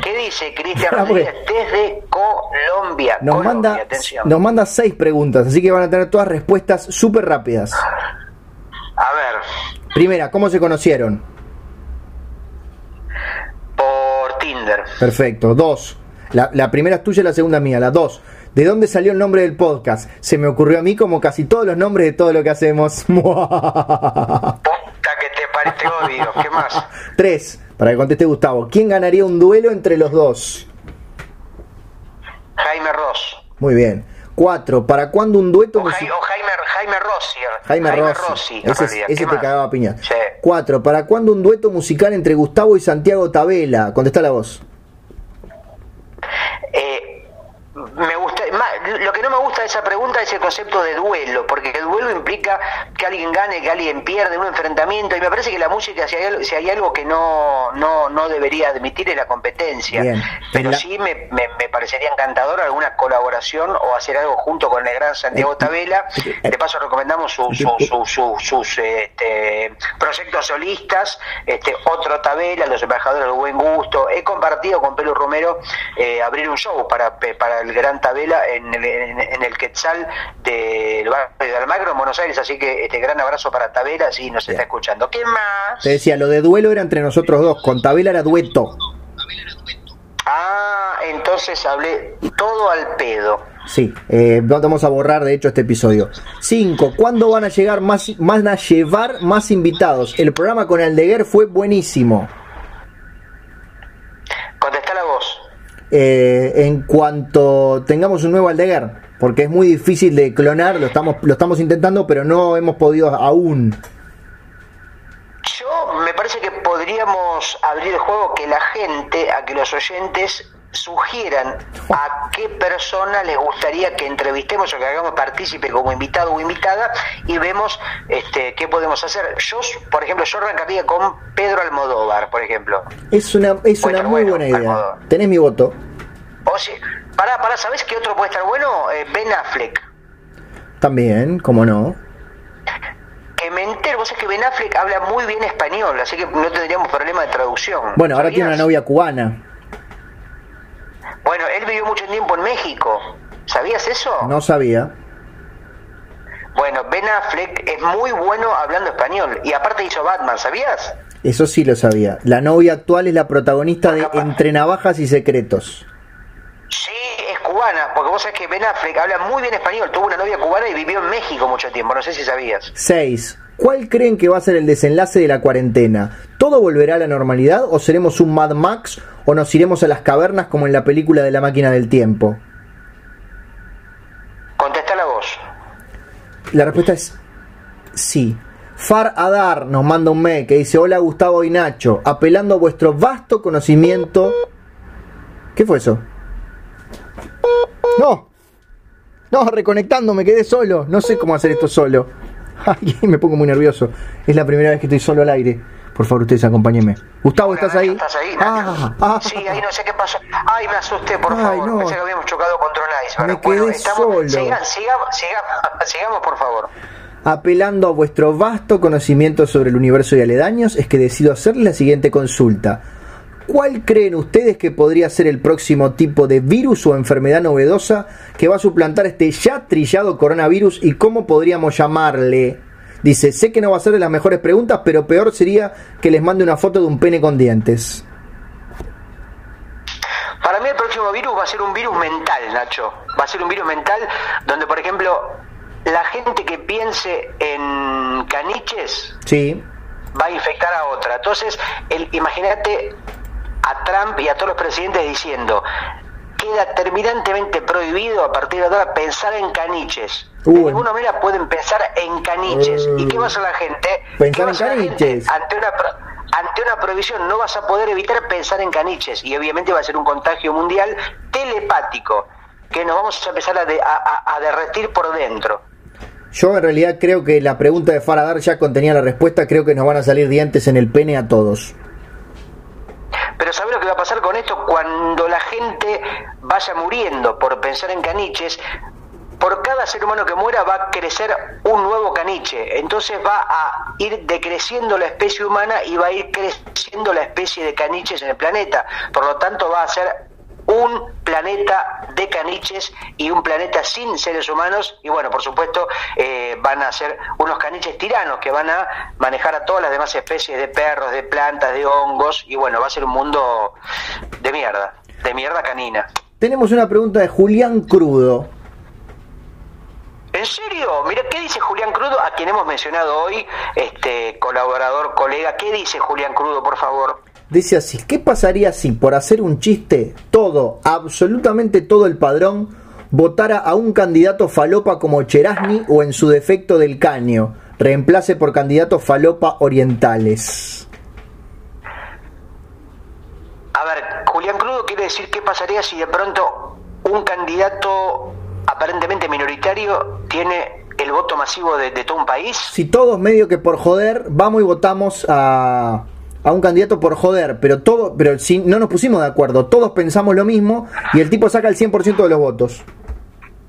¿Qué dice Cristian Rodríguez desde Colombia? Nos, manda, nos manda seis preguntas, así que van a tener todas respuestas súper rápidas. A ver. Primera, ¿cómo se conocieron? Por Tinder. Perfecto. Dos. La, la primera es tuya y la segunda es mía. La dos. ¿De dónde salió el nombre del podcast? Se me ocurrió a mí como casi todos los nombres de todo lo que hacemos. Puta que te parece odio. ¿Qué más? Tres, para que conteste Gustavo. ¿Quién ganaría un duelo entre los dos? Jaime Ross. Muy bien. Cuatro, ¿para cuándo un dueto o, Jaime, Jaime Rossi. Jaime, Rossi. ese, ese te cagaba piña. Cuatro, ¿para cuándo un dueto musical entre Gustavo y Santiago Tabela? Contesta la voz. Eh, me gusta, lo que no me gusta de esa pregunta es el concepto de duelo, porque el duelo implica que alguien gane, que alguien pierde, un enfrentamiento, y me parece que la música, si hay, si hay algo que no, no, no debería admitir, es la competencia. Pero sí me, me, parecería encantador alguna colaboración o hacer algo junto con el gran Santiago Tabela. De paso recomendamos sus este, proyectos solistas, este, otro Tabela, los embajadores del buen gusto. He compartido con Pelo Romero eh, abrir un show para, para el Gran Tabela en el, en, el Quetzal del barrio de Almagro, en Buenos Aires. Así que este gran abrazo para Tabela, si nos está escuchando. ¿Qué más? Te decía, lo de duelo era entre nosotros dos, con Tabela era dueto. Ah, entonces hablé todo al pedo. Sí, eh, vamos a borrar de hecho este episodio. Cinco, ¿cuándo van a llegar más, van a llevar más invitados? El programa con Aldeguer fue buenísimo. Contesta la voz. Eh, en cuanto tengamos un nuevo Aldeguer, porque es muy difícil de clonar, lo estamos, lo estamos intentando, pero no hemos podido aún. Yo me parece que podríamos abrir el juego que la gente, a que los oyentes sugieran a qué persona les gustaría que entrevistemos o que hagamos partícipe como invitado o invitada y vemos este, qué podemos hacer. Yo, por ejemplo, yo arrancaría con Pedro Almodóvar, por ejemplo. Es una, es una muy buena idea. Tenés mi voto. O si, pará, pará, ¿sabés qué otro puede estar bueno? Eh, ben Affleck. También, cómo no. Que me entero, vos es que Ben Affleck habla muy bien español, así que no tendríamos problema de traducción. Bueno, ahora tiene una novia cubana. Bueno, él vivió mucho tiempo en México. ¿Sabías eso? No sabía. Bueno, Ben Affleck es muy bueno hablando español y aparte hizo Batman, ¿sabías? Eso sí lo sabía. La novia actual es la protagonista de Entre Navajas y Secretos. Sí, es cubana, porque vos sabés que Ben Affleck habla muy bien español, tuvo una novia cubana y vivió en México mucho tiempo, no sé si sabías. 6. ¿Cuál creen que va a ser el desenlace de la cuarentena? ¿Todo volverá a la normalidad o seremos un Mad Max o nos iremos a las cavernas como en la película de la máquina del tiempo? Contesta la voz. La respuesta es sí. Far Adar nos manda un mail que dice, hola Gustavo y Nacho, apelando a vuestro vasto conocimiento... ¿Qué fue eso? No, no, reconectando, me quedé solo, no sé cómo hacer esto solo. Ay, me pongo muy nervioso. Es la primera vez que estoy solo al aire. Por favor, ustedes acompáñenme. Gustavo, ¿estás ahí? ¿Estás ahí? Ah, ah, sí, ahí no sé qué pasó. Ay, me asusté, por favor. No. Pensé que habíamos chocado contra. Me quedé bueno, estamos... solo. sigamos, sigamos, sigamos, por favor. Apelando a vuestro vasto conocimiento sobre el universo y aledaños, es que decido hacerles la siguiente consulta. ¿Cuál creen ustedes que podría ser el próximo tipo de virus o enfermedad novedosa que va a suplantar este ya trillado coronavirus y cómo podríamos llamarle? Dice, sé que no va a ser de las mejores preguntas, pero peor sería que les mande una foto de un pene con dientes. Para mí el próximo virus va a ser un virus mental, Nacho. Va a ser un virus mental donde, por ejemplo, la gente que piense en caniches sí. va a infectar a otra. Entonces, el, imagínate a Trump y a todos los presidentes diciendo, queda terminantemente prohibido a partir de ahora pensar en caniches. de ninguna manera pueden pensar en caniches. ¿Y qué va a hacer la gente? Pensar en caniches. Ante una, ante una prohibición no vas a poder evitar pensar en caniches. Y obviamente va a ser un contagio mundial telepático, que nos vamos a empezar a, a, derretir por dentro. Yo en realidad creo que la pregunta de Faradar ya contenía la respuesta, creo que nos van a salir dientes en el pene a todos. Pero ¿sabes lo que va a pasar con esto? Cuando la gente vaya muriendo por pensar en caniches, por cada ser humano que muera va a crecer un nuevo caniche. Entonces va a ir decreciendo la especie humana y va a ir creciendo la especie de caniches en el planeta. Por lo tanto va a ser un planeta de caniches y un planeta sin seres humanos y bueno, por supuesto eh, van a ser unos caniches tiranos que van a manejar a todas las demás especies de perros, de plantas, de hongos y bueno, va a ser un mundo de mierda, de mierda canina. Tenemos una pregunta de Julián Crudo. ¿En serio? Mira, ¿qué dice Julián Crudo? A quien hemos mencionado hoy, este colaborador, colega. ¿Qué dice Julián Crudo, por favor? Dice así, ¿qué pasaría si por hacer un chiste todo, absolutamente todo el padrón, votara a un candidato falopa como Cherasni o en su defecto del caño, reemplace por candidatos falopa orientales? A ver, Julián Crudo quiere decir qué pasaría si de pronto un candidato aparentemente minoritario tiene el voto masivo de, de todo un país. Si todos medio que por joder vamos y votamos a a un candidato por joder, pero todo, pero si no nos pusimos de acuerdo, todos pensamos lo mismo y el tipo saca el 100% de los votos.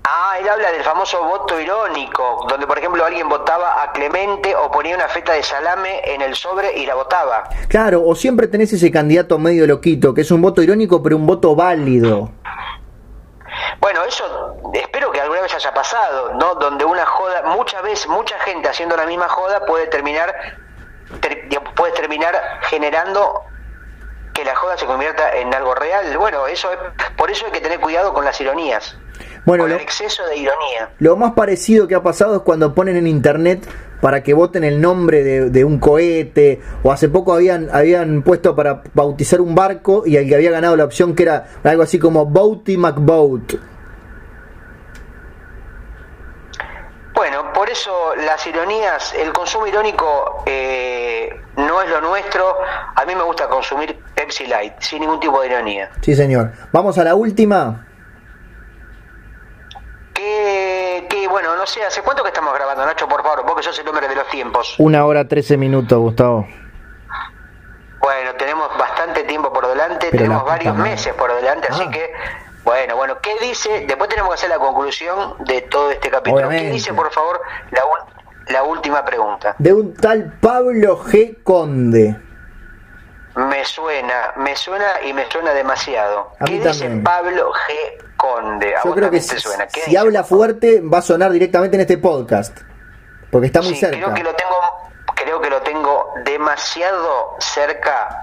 Ah, él habla del famoso voto irónico, donde por ejemplo alguien votaba a Clemente o ponía una feta de salame en el sobre y la votaba. Claro, o siempre tenés ese candidato medio loquito, que es un voto irónico pero un voto válido. Bueno, eso espero que alguna vez haya pasado, ¿no? Donde una joda, muchas veces, mucha gente haciendo la misma joda puede terminar puede terminar generando que la joda se convierta en algo real. Bueno, eso es, por eso hay que tener cuidado con las ironías. Bueno, con el exceso de ironía. Lo más parecido que ha pasado es cuando ponen en internet para que voten el nombre de, un cohete, o hace poco habían, habían puesto para bautizar un barco y el que había ganado la opción que era algo así como Boaty McBoat Bueno, por eso las ironías, el consumo irónico eh, no es lo nuestro. A mí me gusta consumir Pepsi Light, sin ningún tipo de ironía. Sí, señor. Vamos a la última. Que, bueno, no sé, ¿hace cuánto que estamos grabando, Nacho? Por favor, porque sos el hombre de los tiempos. Una hora trece minutos, Gustavo. Bueno, tenemos bastante tiempo por delante, tenemos varios meses por delante, así ah. que bueno, bueno, ¿qué dice? Después tenemos que hacer la conclusión de todo este capítulo. ¿Qué dice, por favor, la, la última pregunta? De un tal Pablo G. Conde. Me suena, me suena y me suena demasiado. A ¿Qué dice también. Pablo G. Conde? ¿A Yo creo que si, suena? ¿Qué si dice? habla fuerte va a sonar directamente en este podcast. Porque está muy Sí, cerca. Creo que lo tengo, creo que lo tengo demasiado cerca.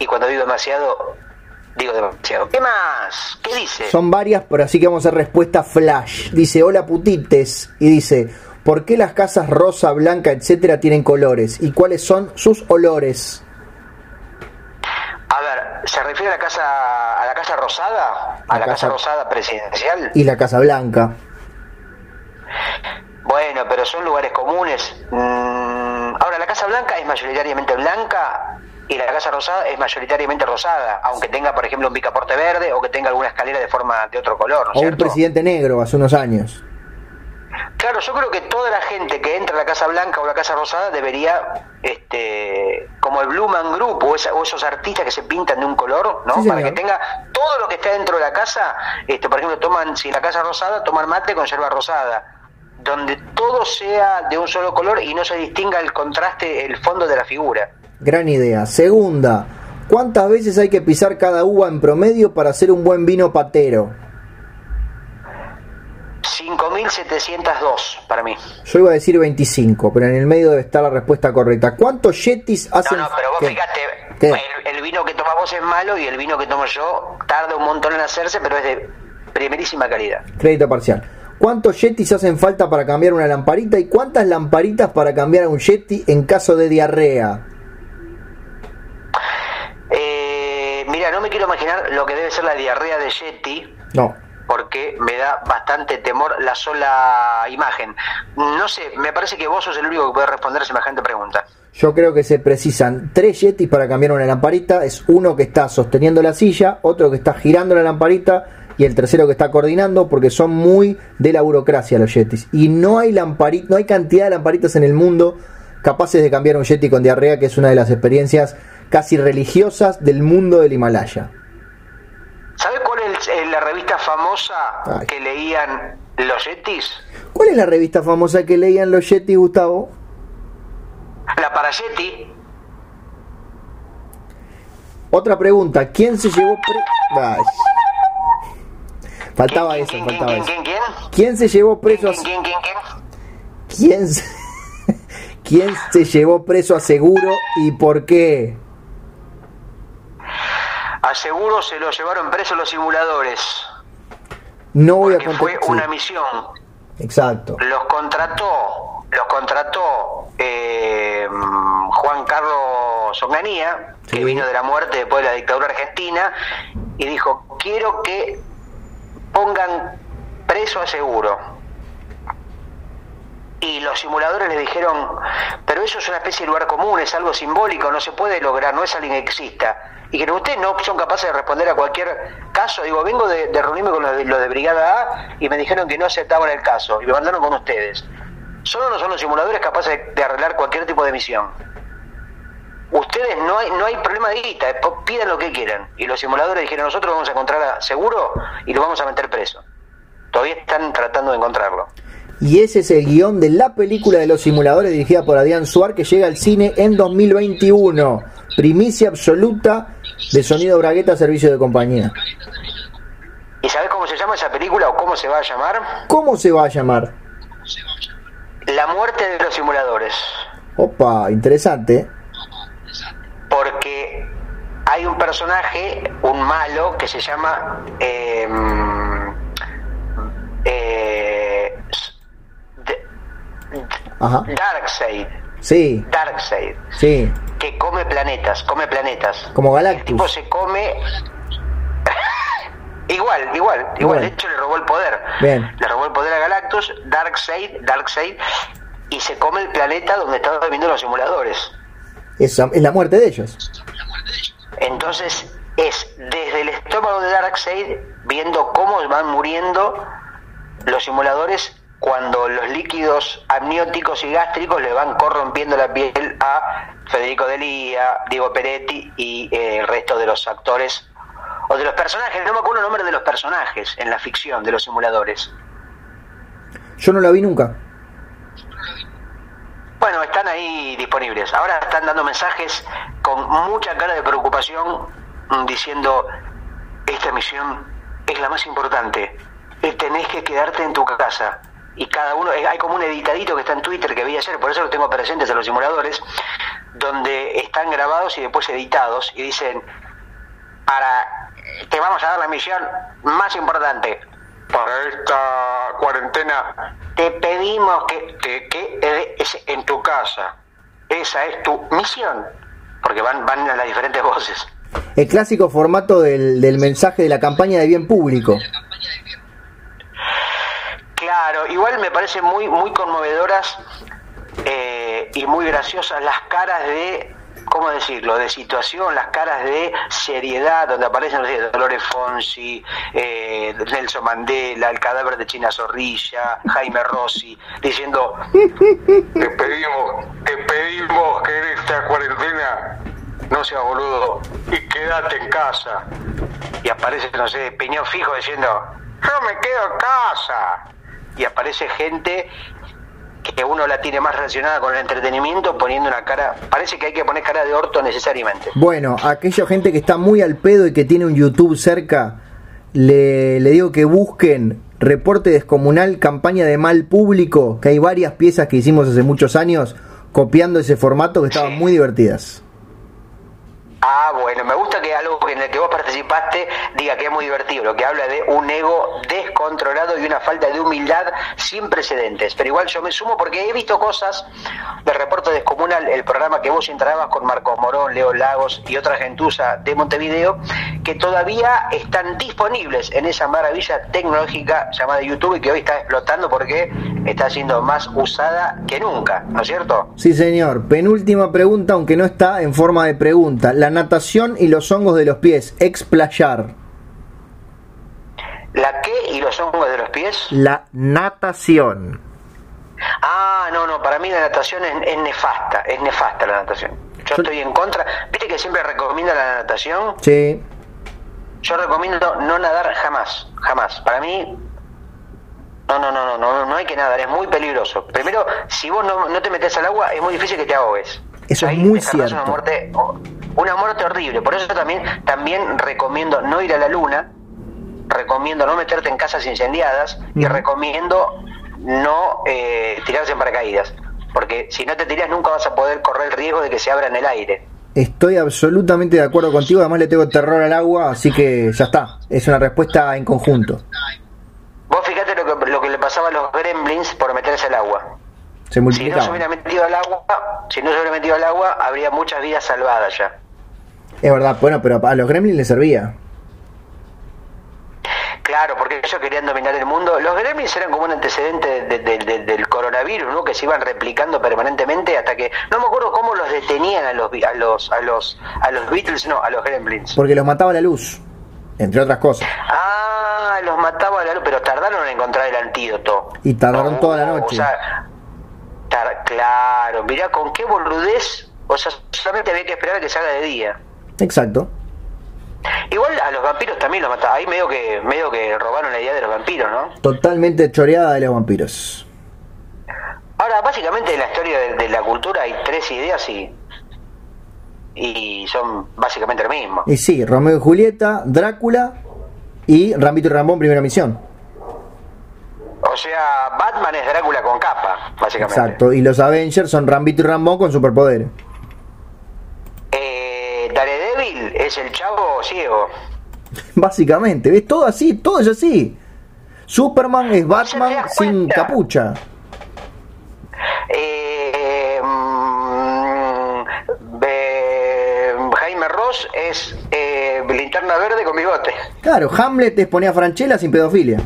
Y cuando digo demasiado, digo demasiado. ¿Qué más? ¿Qué dice? Son varias, pero así que vamos a hacer respuesta flash. Dice, hola putites. Y dice, ¿por qué las casas rosa, blanca, etcétera tienen colores? ¿Y cuáles son sus olores? A ver, ¿se refiere a la casa, a la casa rosada? ¿A La la, casa- casa rosada presidencial? Y la casa blanca. Bueno, pero son lugares comunes. Mm, ahora, la Casa Blanca es mayoritariamente blanca y la Casa Rosada es mayoritariamente rosada, aunque tenga, por ejemplo, un picaporte verde o que tenga alguna escalera de forma de otro color, ¿no es O un presidente negro hace unos años. Claro, yo creo que toda la gente que entra a la Casa Blanca o la Casa Rosada debería, este, como el Blumen Group o, esa- o esos artistas que se pintan de un color, ¿no? Sí, Para que tenga todo lo que está dentro de la casa, este, por ejemplo, toman, si la Casa Rosada, toman mate con yerba rosada, donde todo sea de un solo color y no se distinga el contraste, el fondo de la figura. Gran idea. Segunda, ¿cuántas veces hay que pisar cada uva en promedio para hacer un buen vino patero? 5.702 para mí. Yo iba a decir 25, pero en el medio debe estar la respuesta correcta. ¿Cuántos yetis No, hacen? no, pero vos ¿Qué? fíjate, el, el vino que toma vos es malo y el vino que tomo yo tarda un montón en hacerse, pero es de primerísima calidad. Crédito parcial. ¿Cuántos yetis hacen falta para cambiar una lamparita y cuántas lamparitas para cambiar a un yeti en caso de diarrea? Eh, mira, no me quiero imaginar lo que debe ser la diarrea de Yeti, No. porque me da bastante temor la sola imagen. No sé, me parece que vos sos el único que puede responder semejante pregunta. Yo creo que se precisan tres yetis para cambiar una lamparita. Es uno que está sosteniendo la silla, otro que está girando la lamparita y el tercero que está coordinando porque son muy de la burocracia los yetis. Y no hay lamparita, no hay cantidad de lamparitas en el mundo capaces de cambiar un yeti con diarrea, que es una de las experiencias casi religiosas del mundo del Himalaya. ¿Sabes cuál es la revista famosa Ay. que leían los Yetis? ¿Cuál es la revista famosa que leían los yetis, Gustavo? La para Yeti. Otra pregunta, ¿quién se llevó pre- Ay. Faltaba ¿Quién, eso, quién, faltaba quién, eso. quién, quién, ¿Quién se llevó preso a... quién, quién, quién, quién? ¿Quién se... ¿Quién se llevó preso a Seguro y por qué? A seguro se lo llevaron preso los simuladores, No voy a porque fue una misión. Exacto. Los contrató, los contrató eh, Juan Carlos Onganía, Sí. que vino de la muerte después de la dictadura argentina, y dijo, quiero que pongan preso a seguro. Y los simuladores le dijeron, pero eso es una especie de lugar común, es algo simbólico, no se puede lograr, no es alguien que exista. Y que ustedes no son capaces de responder a cualquier caso. Digo, vengo de, reunirme con los de, los de Brigada A y me dijeron que no aceptaban el caso y me mandaron con ustedes. Solo no son los simuladores capaces de, arreglar cualquier tipo de misión. Ustedes no hay, no hay problema de guita, eh, pidan lo que quieran. Y los simuladores dijeron, nosotros vamos a encontrar a seguro y lo vamos a meter preso. Todavía están tratando de encontrarlo. Y ese es el guion de la película de los simuladores dirigida por Adrián Suar que llega al cine en 2021. Primicia absoluta de Sonido Bragueta Servicio de Compañía. ¿Y sabes cómo se llama esa película o cómo se va a llamar? ¿Cómo se va a llamar? La muerte de los simuladores. Opa, interesante. Porque hay un personaje, un malo, que se llama eh, eh, Ajá. Darkseid. Sí, Darkseid. sí. Que come planetas, come planetas. Como El Galactus. tipo se come. igual, igual, igual, Igual. De hecho, le robó el poder. Bien. Le robó el poder a Galactus, Darkseid, Darkseid, y se come el planeta donde estaban viviendo los simuladores. Es, es la muerte de ellos. Entonces, es desde el estómago de Darkseid viendo cómo van muriendo los simuladores cuando los líquidos amnióticos y gástricos le van corrompiendo la piel a Federico Delía, Diego Peretti y eh, el resto de los actores o de los personajes, no me acuerdo el nombre de los personajes en la ficción de los simuladores. Yo no la vi nunca. Bueno, están ahí disponibles. Ahora están dando mensajes con mucha cara de preocupación mm, diciendo, esta misión es la más importante, tenés que quedarte en tu casa. Y cada uno, hay como un editadito que está en Twitter que vi ayer, por eso lo tengo presentes a los simuladores, donde están grabados y después editados y dicen, para, te vamos a dar la misión más importante. Para esta cuarentena te pedimos que te quedes en tu casa. Esa es tu misión. Porque van, van a las diferentes voces. El clásico formato del, del mensaje de la campaña de bien público. Claro, igual me parece muy, muy conmovedoras eh, y muy graciosas las caras de ¿cómo decirlo?, de situación, las caras de seriedad, donde aparecen no Dolores Fonsi, eh, Nelson Mandela, el cadáver de China Zorrilla, Jaime Rossi, diciendo, te pedimos, te pedimos que en esta cuarentena no seas boludo y quédate en casa. Y aparece, no sé, Peñón Fijo diciendo, yo me quedo en casa. Y aparece gente que uno la tiene más relacionada con el entretenimiento poniendo una cara, parece que hay que poner cara de orto necesariamente. Bueno, aquella gente que está muy al pedo y que tiene un YouTube cerca, le, le digo que busquen reporte descomunal, campaña de mal público, que hay varias piezas que hicimos hace muchos años copiando ese formato que estaban muy divertidas. Ah, bueno, me gusta que algo en el que vos participaste diga que es muy divertido, lo que habla de un ego descontrolado y una falta de humildad sin precedentes. Pero igual yo me sumo porque he visto cosas del reporte descomunal, el programa que vos entrabas con Marcos Morón, Leo Lagos y otra gentuza de Montevideo, que todavía están disponibles en esa maravilla tecnológica llamada YouTube y que hoy está explotando porque está siendo más usada que nunca, ¿no es cierto? Sí, señor. Penúltima pregunta, aunque no está en forma de pregunta. Natación y los hongos de los pies, explayar. ¿La qué y los hongos de los pies? La natación. Ah, no, no, para mí la natación es, nefasta, es nefasta la natación. Yo, estoy en contra. ¿Viste que siempre recomienda la natación? Sí. Yo recomiendo no nadar jamás, jamás. Para mí, no, no, no, no, no, no hay que nadar, es muy peligroso. Primero, si vos no, no te metes al agua, es muy difícil que te ahogues. Eso es muy cierto. Una muerte, una muerte horrible. Por eso también, también recomiendo no ir a la luna, recomiendo no meterte en casas incendiadas y recomiendo no eh, tirarse en paracaídas. Porque si no te tiras nunca vas a poder correr el riesgo de que se abra en el aire. Estoy absolutamente de acuerdo contigo, además le tengo terror al agua, así que ya está. Es una respuesta en conjunto. Vos fíjate lo que, lo que le pasaba a los gremlins por meterse al agua. Se si no se hubiera metido al agua, si no se hubiera metido al agua, habría muchas vidas salvadas ya. Es verdad, bueno, pero a los gremlins les servía. Claro, porque ellos querían dominar el mundo. Los gremlins eran como un antecedente del coronavirus, ¿no? Que se iban replicando permanentemente hasta que no me acuerdo cómo los detenían a los a los a los a los Beatles, no, a los gremlins. Porque los mataba la luz, entre otras cosas. Ah, los mataba la luz, pero tardaron en encontrar el antídoto. Y tardaron toda la noche. O sea, claro, mirá con qué boludez, o sea, solamente había que esperar a que salga de día. Exacto. Igual a los vampiros también los mataban. Ahí medio que, medio que robaron la idea de los vampiros, ¿no? Totalmente choreada de los vampiros. Ahora, básicamente en la historia de, la cultura hay tres ideas y, y son básicamente lo mismo. Y sí, Romeo y Julieta, Drácula y Rambito y Rambón, primera misión. O sea, Batman es Drácula con capa, básicamente. Exacto, y los Avengers son Rambito y Rambón con superpoderes. Eh, Daredevil es el chavo ciego. Básicamente, ves todo así, todo es así. Superman es Batman sin capucha. Eh, mm, Jaime Ross es eh, linterna verde con bigote. Claro, Hamlet es ponía Franchella sin pedofilia.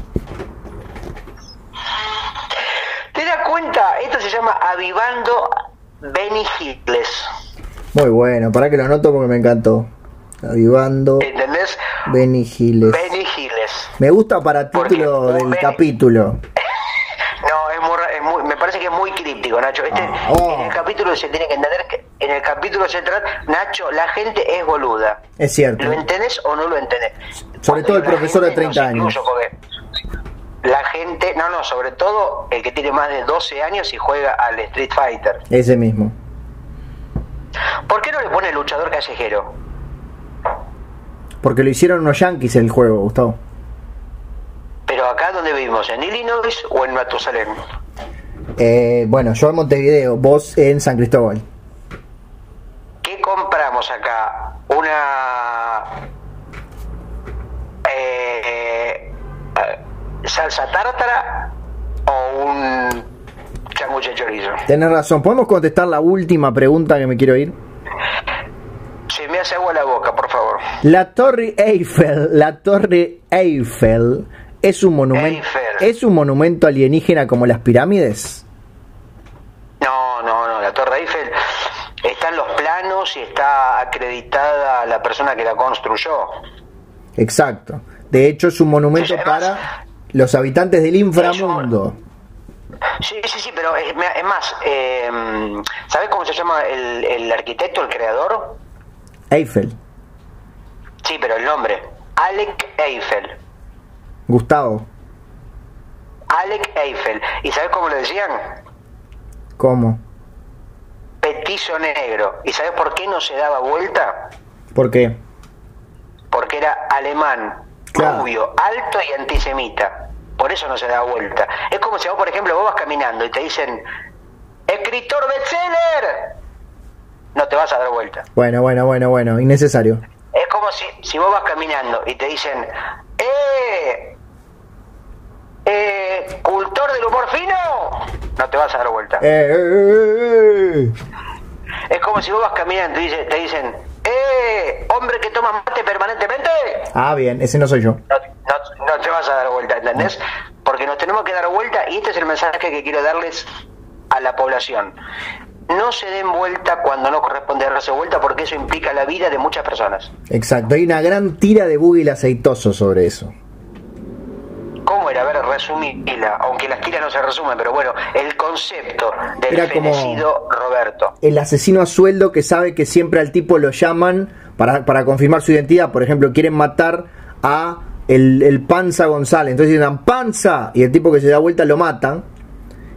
Cuenta? Esto se llama Avivando Benny Hitles. Muy bueno, para que lo anoto porque me encantó. Avivando. ¿Entendés? Benny Giles. Benny Giles. Me gusta para título del capítulo. No, es muy, me parece que es muy críptico, Nacho. Este, ah, oh. En el capítulo se tiene que entender que en el capítulo se trata, Nacho, la gente es boluda. Es cierto. ¿Lo entendés o no lo entendés? Sobre todo el profesor de 30 años. La gente, no, no, sobre todo el que tiene más de 12 años y juega al Street Fighter. Ese mismo. ¿Por qué no le pone luchador callejero? Porque lo hicieron unos yankees el juego, Gustavo. Pero acá donde vivimos, ¿en Illinois o en Matusalén? Eh, bueno, yo en Montevideo, vos en San Cristóbal. ¿Qué compramos acá? Salsa tártara o un changuche de chorizo. Tenés razón, ¿podemos contestar la última pregunta que me quiero ir? Se me hace agua la boca, por favor. La Torre Eiffel, la Torre Eiffel es un monumento es un monumento alienígena como las pirámides. No, no, no, la Torre Eiffel está en los planos y está acreditada la persona que la construyó. Exacto. De hecho es un monumento además- para los habitantes del inframundo. Sí, sí, sí, pero es, es más, eh, ¿sabes cómo se llama el, el arquitecto, el creador? Eiffel, Sí, pero el nombre. Alec Eiffel. Gustavo, Alec Eiffel. ¿Y sabes cómo le decían? ¿cómo? Petizo negro. ¿Y sabes por qué no se daba vuelta? ¿Por qué? Porque era alemán, Claro. rubio, alto y antisemita. Por eso no se daba vuelta. Es como si vos, por ejemplo, vos vas caminando y te dicen, escritor bestseller. No te vas a dar vuelta. Bueno, bueno, bueno, bueno, innecesario. Es como si, si vos vas caminando y te dicen, ¡eh! eh ¿Cultor del humor fino? No te vas a dar vuelta. Eh, eh, eh, eh. Es como si vos vas caminando y te dicen, ¡eh! ¿Hombre que toma mate permanentemente? Ah, bien, ese no soy yo. No, no- no te vas a dar vuelta, ¿entendés? Porque nos tenemos que dar vuelta y este es el mensaje que quiero darles a la población. No se den vuelta cuando no corresponde darse vuelta porque eso implica la vida de muchas personas. Exacto, hay una gran tira de Google aceitoso sobre eso. ¿Cómo era? A ver, resumíla, aunque las tiras no se resumen, pero bueno, el concepto del Era como- Roberto. El asesino a sueldo que sabe que siempre al tipo lo llaman para, para confirmar su identidad. Por ejemplo, quieren matar a el, el Panza González. Entonces dicen Panza y el tipo que se da vuelta lo matan.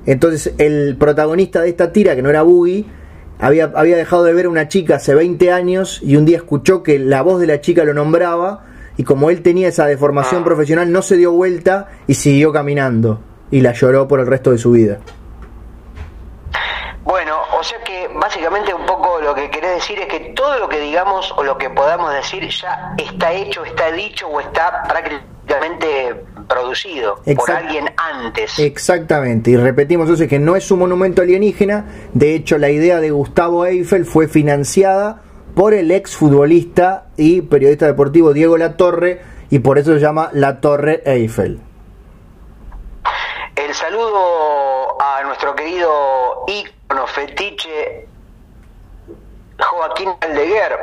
Entonces el protagonista de esta tira, que no era Boogie, había, había dejado de ver a una chica hace 20 años y un día escuchó que la voz de la chica lo nombraba y como él tenía esa deformación Ah. profesional no se dio vuelta y siguió caminando y la lloró por el resto de su vida. Bueno, o sea que básicamente un poco lo que querés decir es que todo lo que digamos o lo que podamos decir ya está hecho, está dicho o está prácticamente producido por alguien antes. Exactamente, y repetimos entonces que no es un monumento alienígena, de hecho la idea de Gustavo Eiffel fue financiada por el ex futbolista y periodista deportivo Diego Latorre y por eso se llama La Torre Eiffel. El saludo a nuestro querido ícono fetiche Joaquín Aldeguer,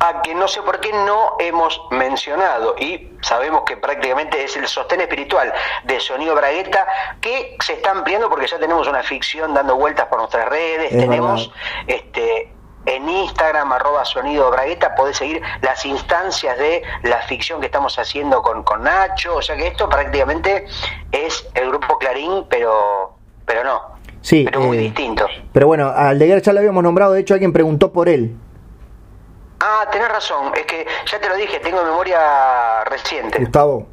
a quien no sé por qué no hemos mencionado y sabemos que prácticamente es el sostén espiritual de Sonido Bragueta que se está ampliando porque ya tenemos una ficción dando vueltas por nuestras redes, Es tenemos verdad. este en Instagram, arroba sonido bragueta, podés seguir las instancias de la ficción que estamos haciendo con, con Nacho, o sea que esto prácticamente es el grupo Clarín, pero pero no, Sí, pero muy eh, distinto. Pero bueno, a Aldeguer ya lo habíamos nombrado, de hecho alguien preguntó por él. Ah, tenés razón, es que ya te lo dije, tengo memoria reciente. Gustavo,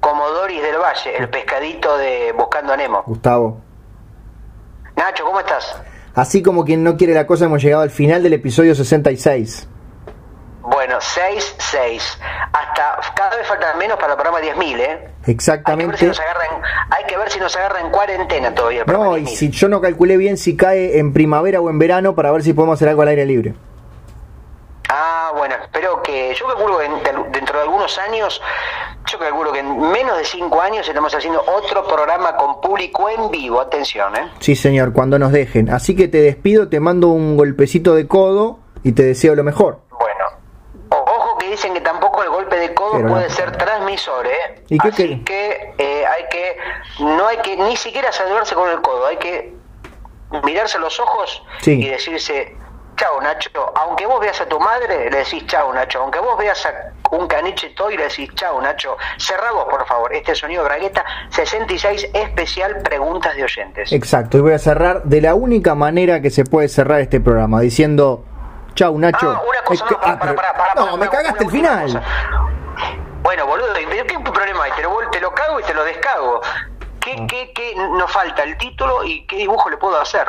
Como Doris del Valle, el pescadito de Buscando a Nemo. Gustavo. Nacho, ¿cómo estás? Así como quien no quiere la cosa, hemos llegado al final del episodio 66. Bueno, 6-6. Hasta cada vez faltan menos para el programa 10.000, ¿eh? Hay que, ver si Exactamente. nos agarran, hay que ver si nos agarra en cuarentena todavía. el No, y 10.000. si yo no calculé bien si cae en primavera o en verano para ver si podemos hacer algo al aire libre. Ah, bueno, espero que. Yo calculo que en- de- dentro de algunos años, yo calculo que en menos de cinco años estamos haciendo otro programa con público en vivo. Atención, ¿eh? Sí, señor, cuando nos dejen. Así que te despido, te mando un golpecito de codo y te deseo lo mejor. Bueno. Ojo que dicen que tampoco el golpe de codo Pero puede no. ser transmisor, ¿eh? ¿Y qué Así que eh, hay que. No hay que ni siquiera saludarse con el codo, hay que mirarse los ojos Sí. y decirse chao Nacho, aunque vos veas a tu madre, le decís chao Nacho, aunque vos veas a un caniche toy, le decís chao Nacho, cerra vos por favor, este sonido bragueta 66 especial preguntas de oyentes. Exacto, y voy a cerrar de la única manera que se puede cerrar este programa, diciendo chao Nacho. Ah, ah, no, para, me cagaste el final. Bueno, boludo, ¿qué problema hay? Te lo, te lo cago y te lo descago. ¿Qué, ah. qué, qué nos falta? ¿El título y qué dibujo le puedo hacer?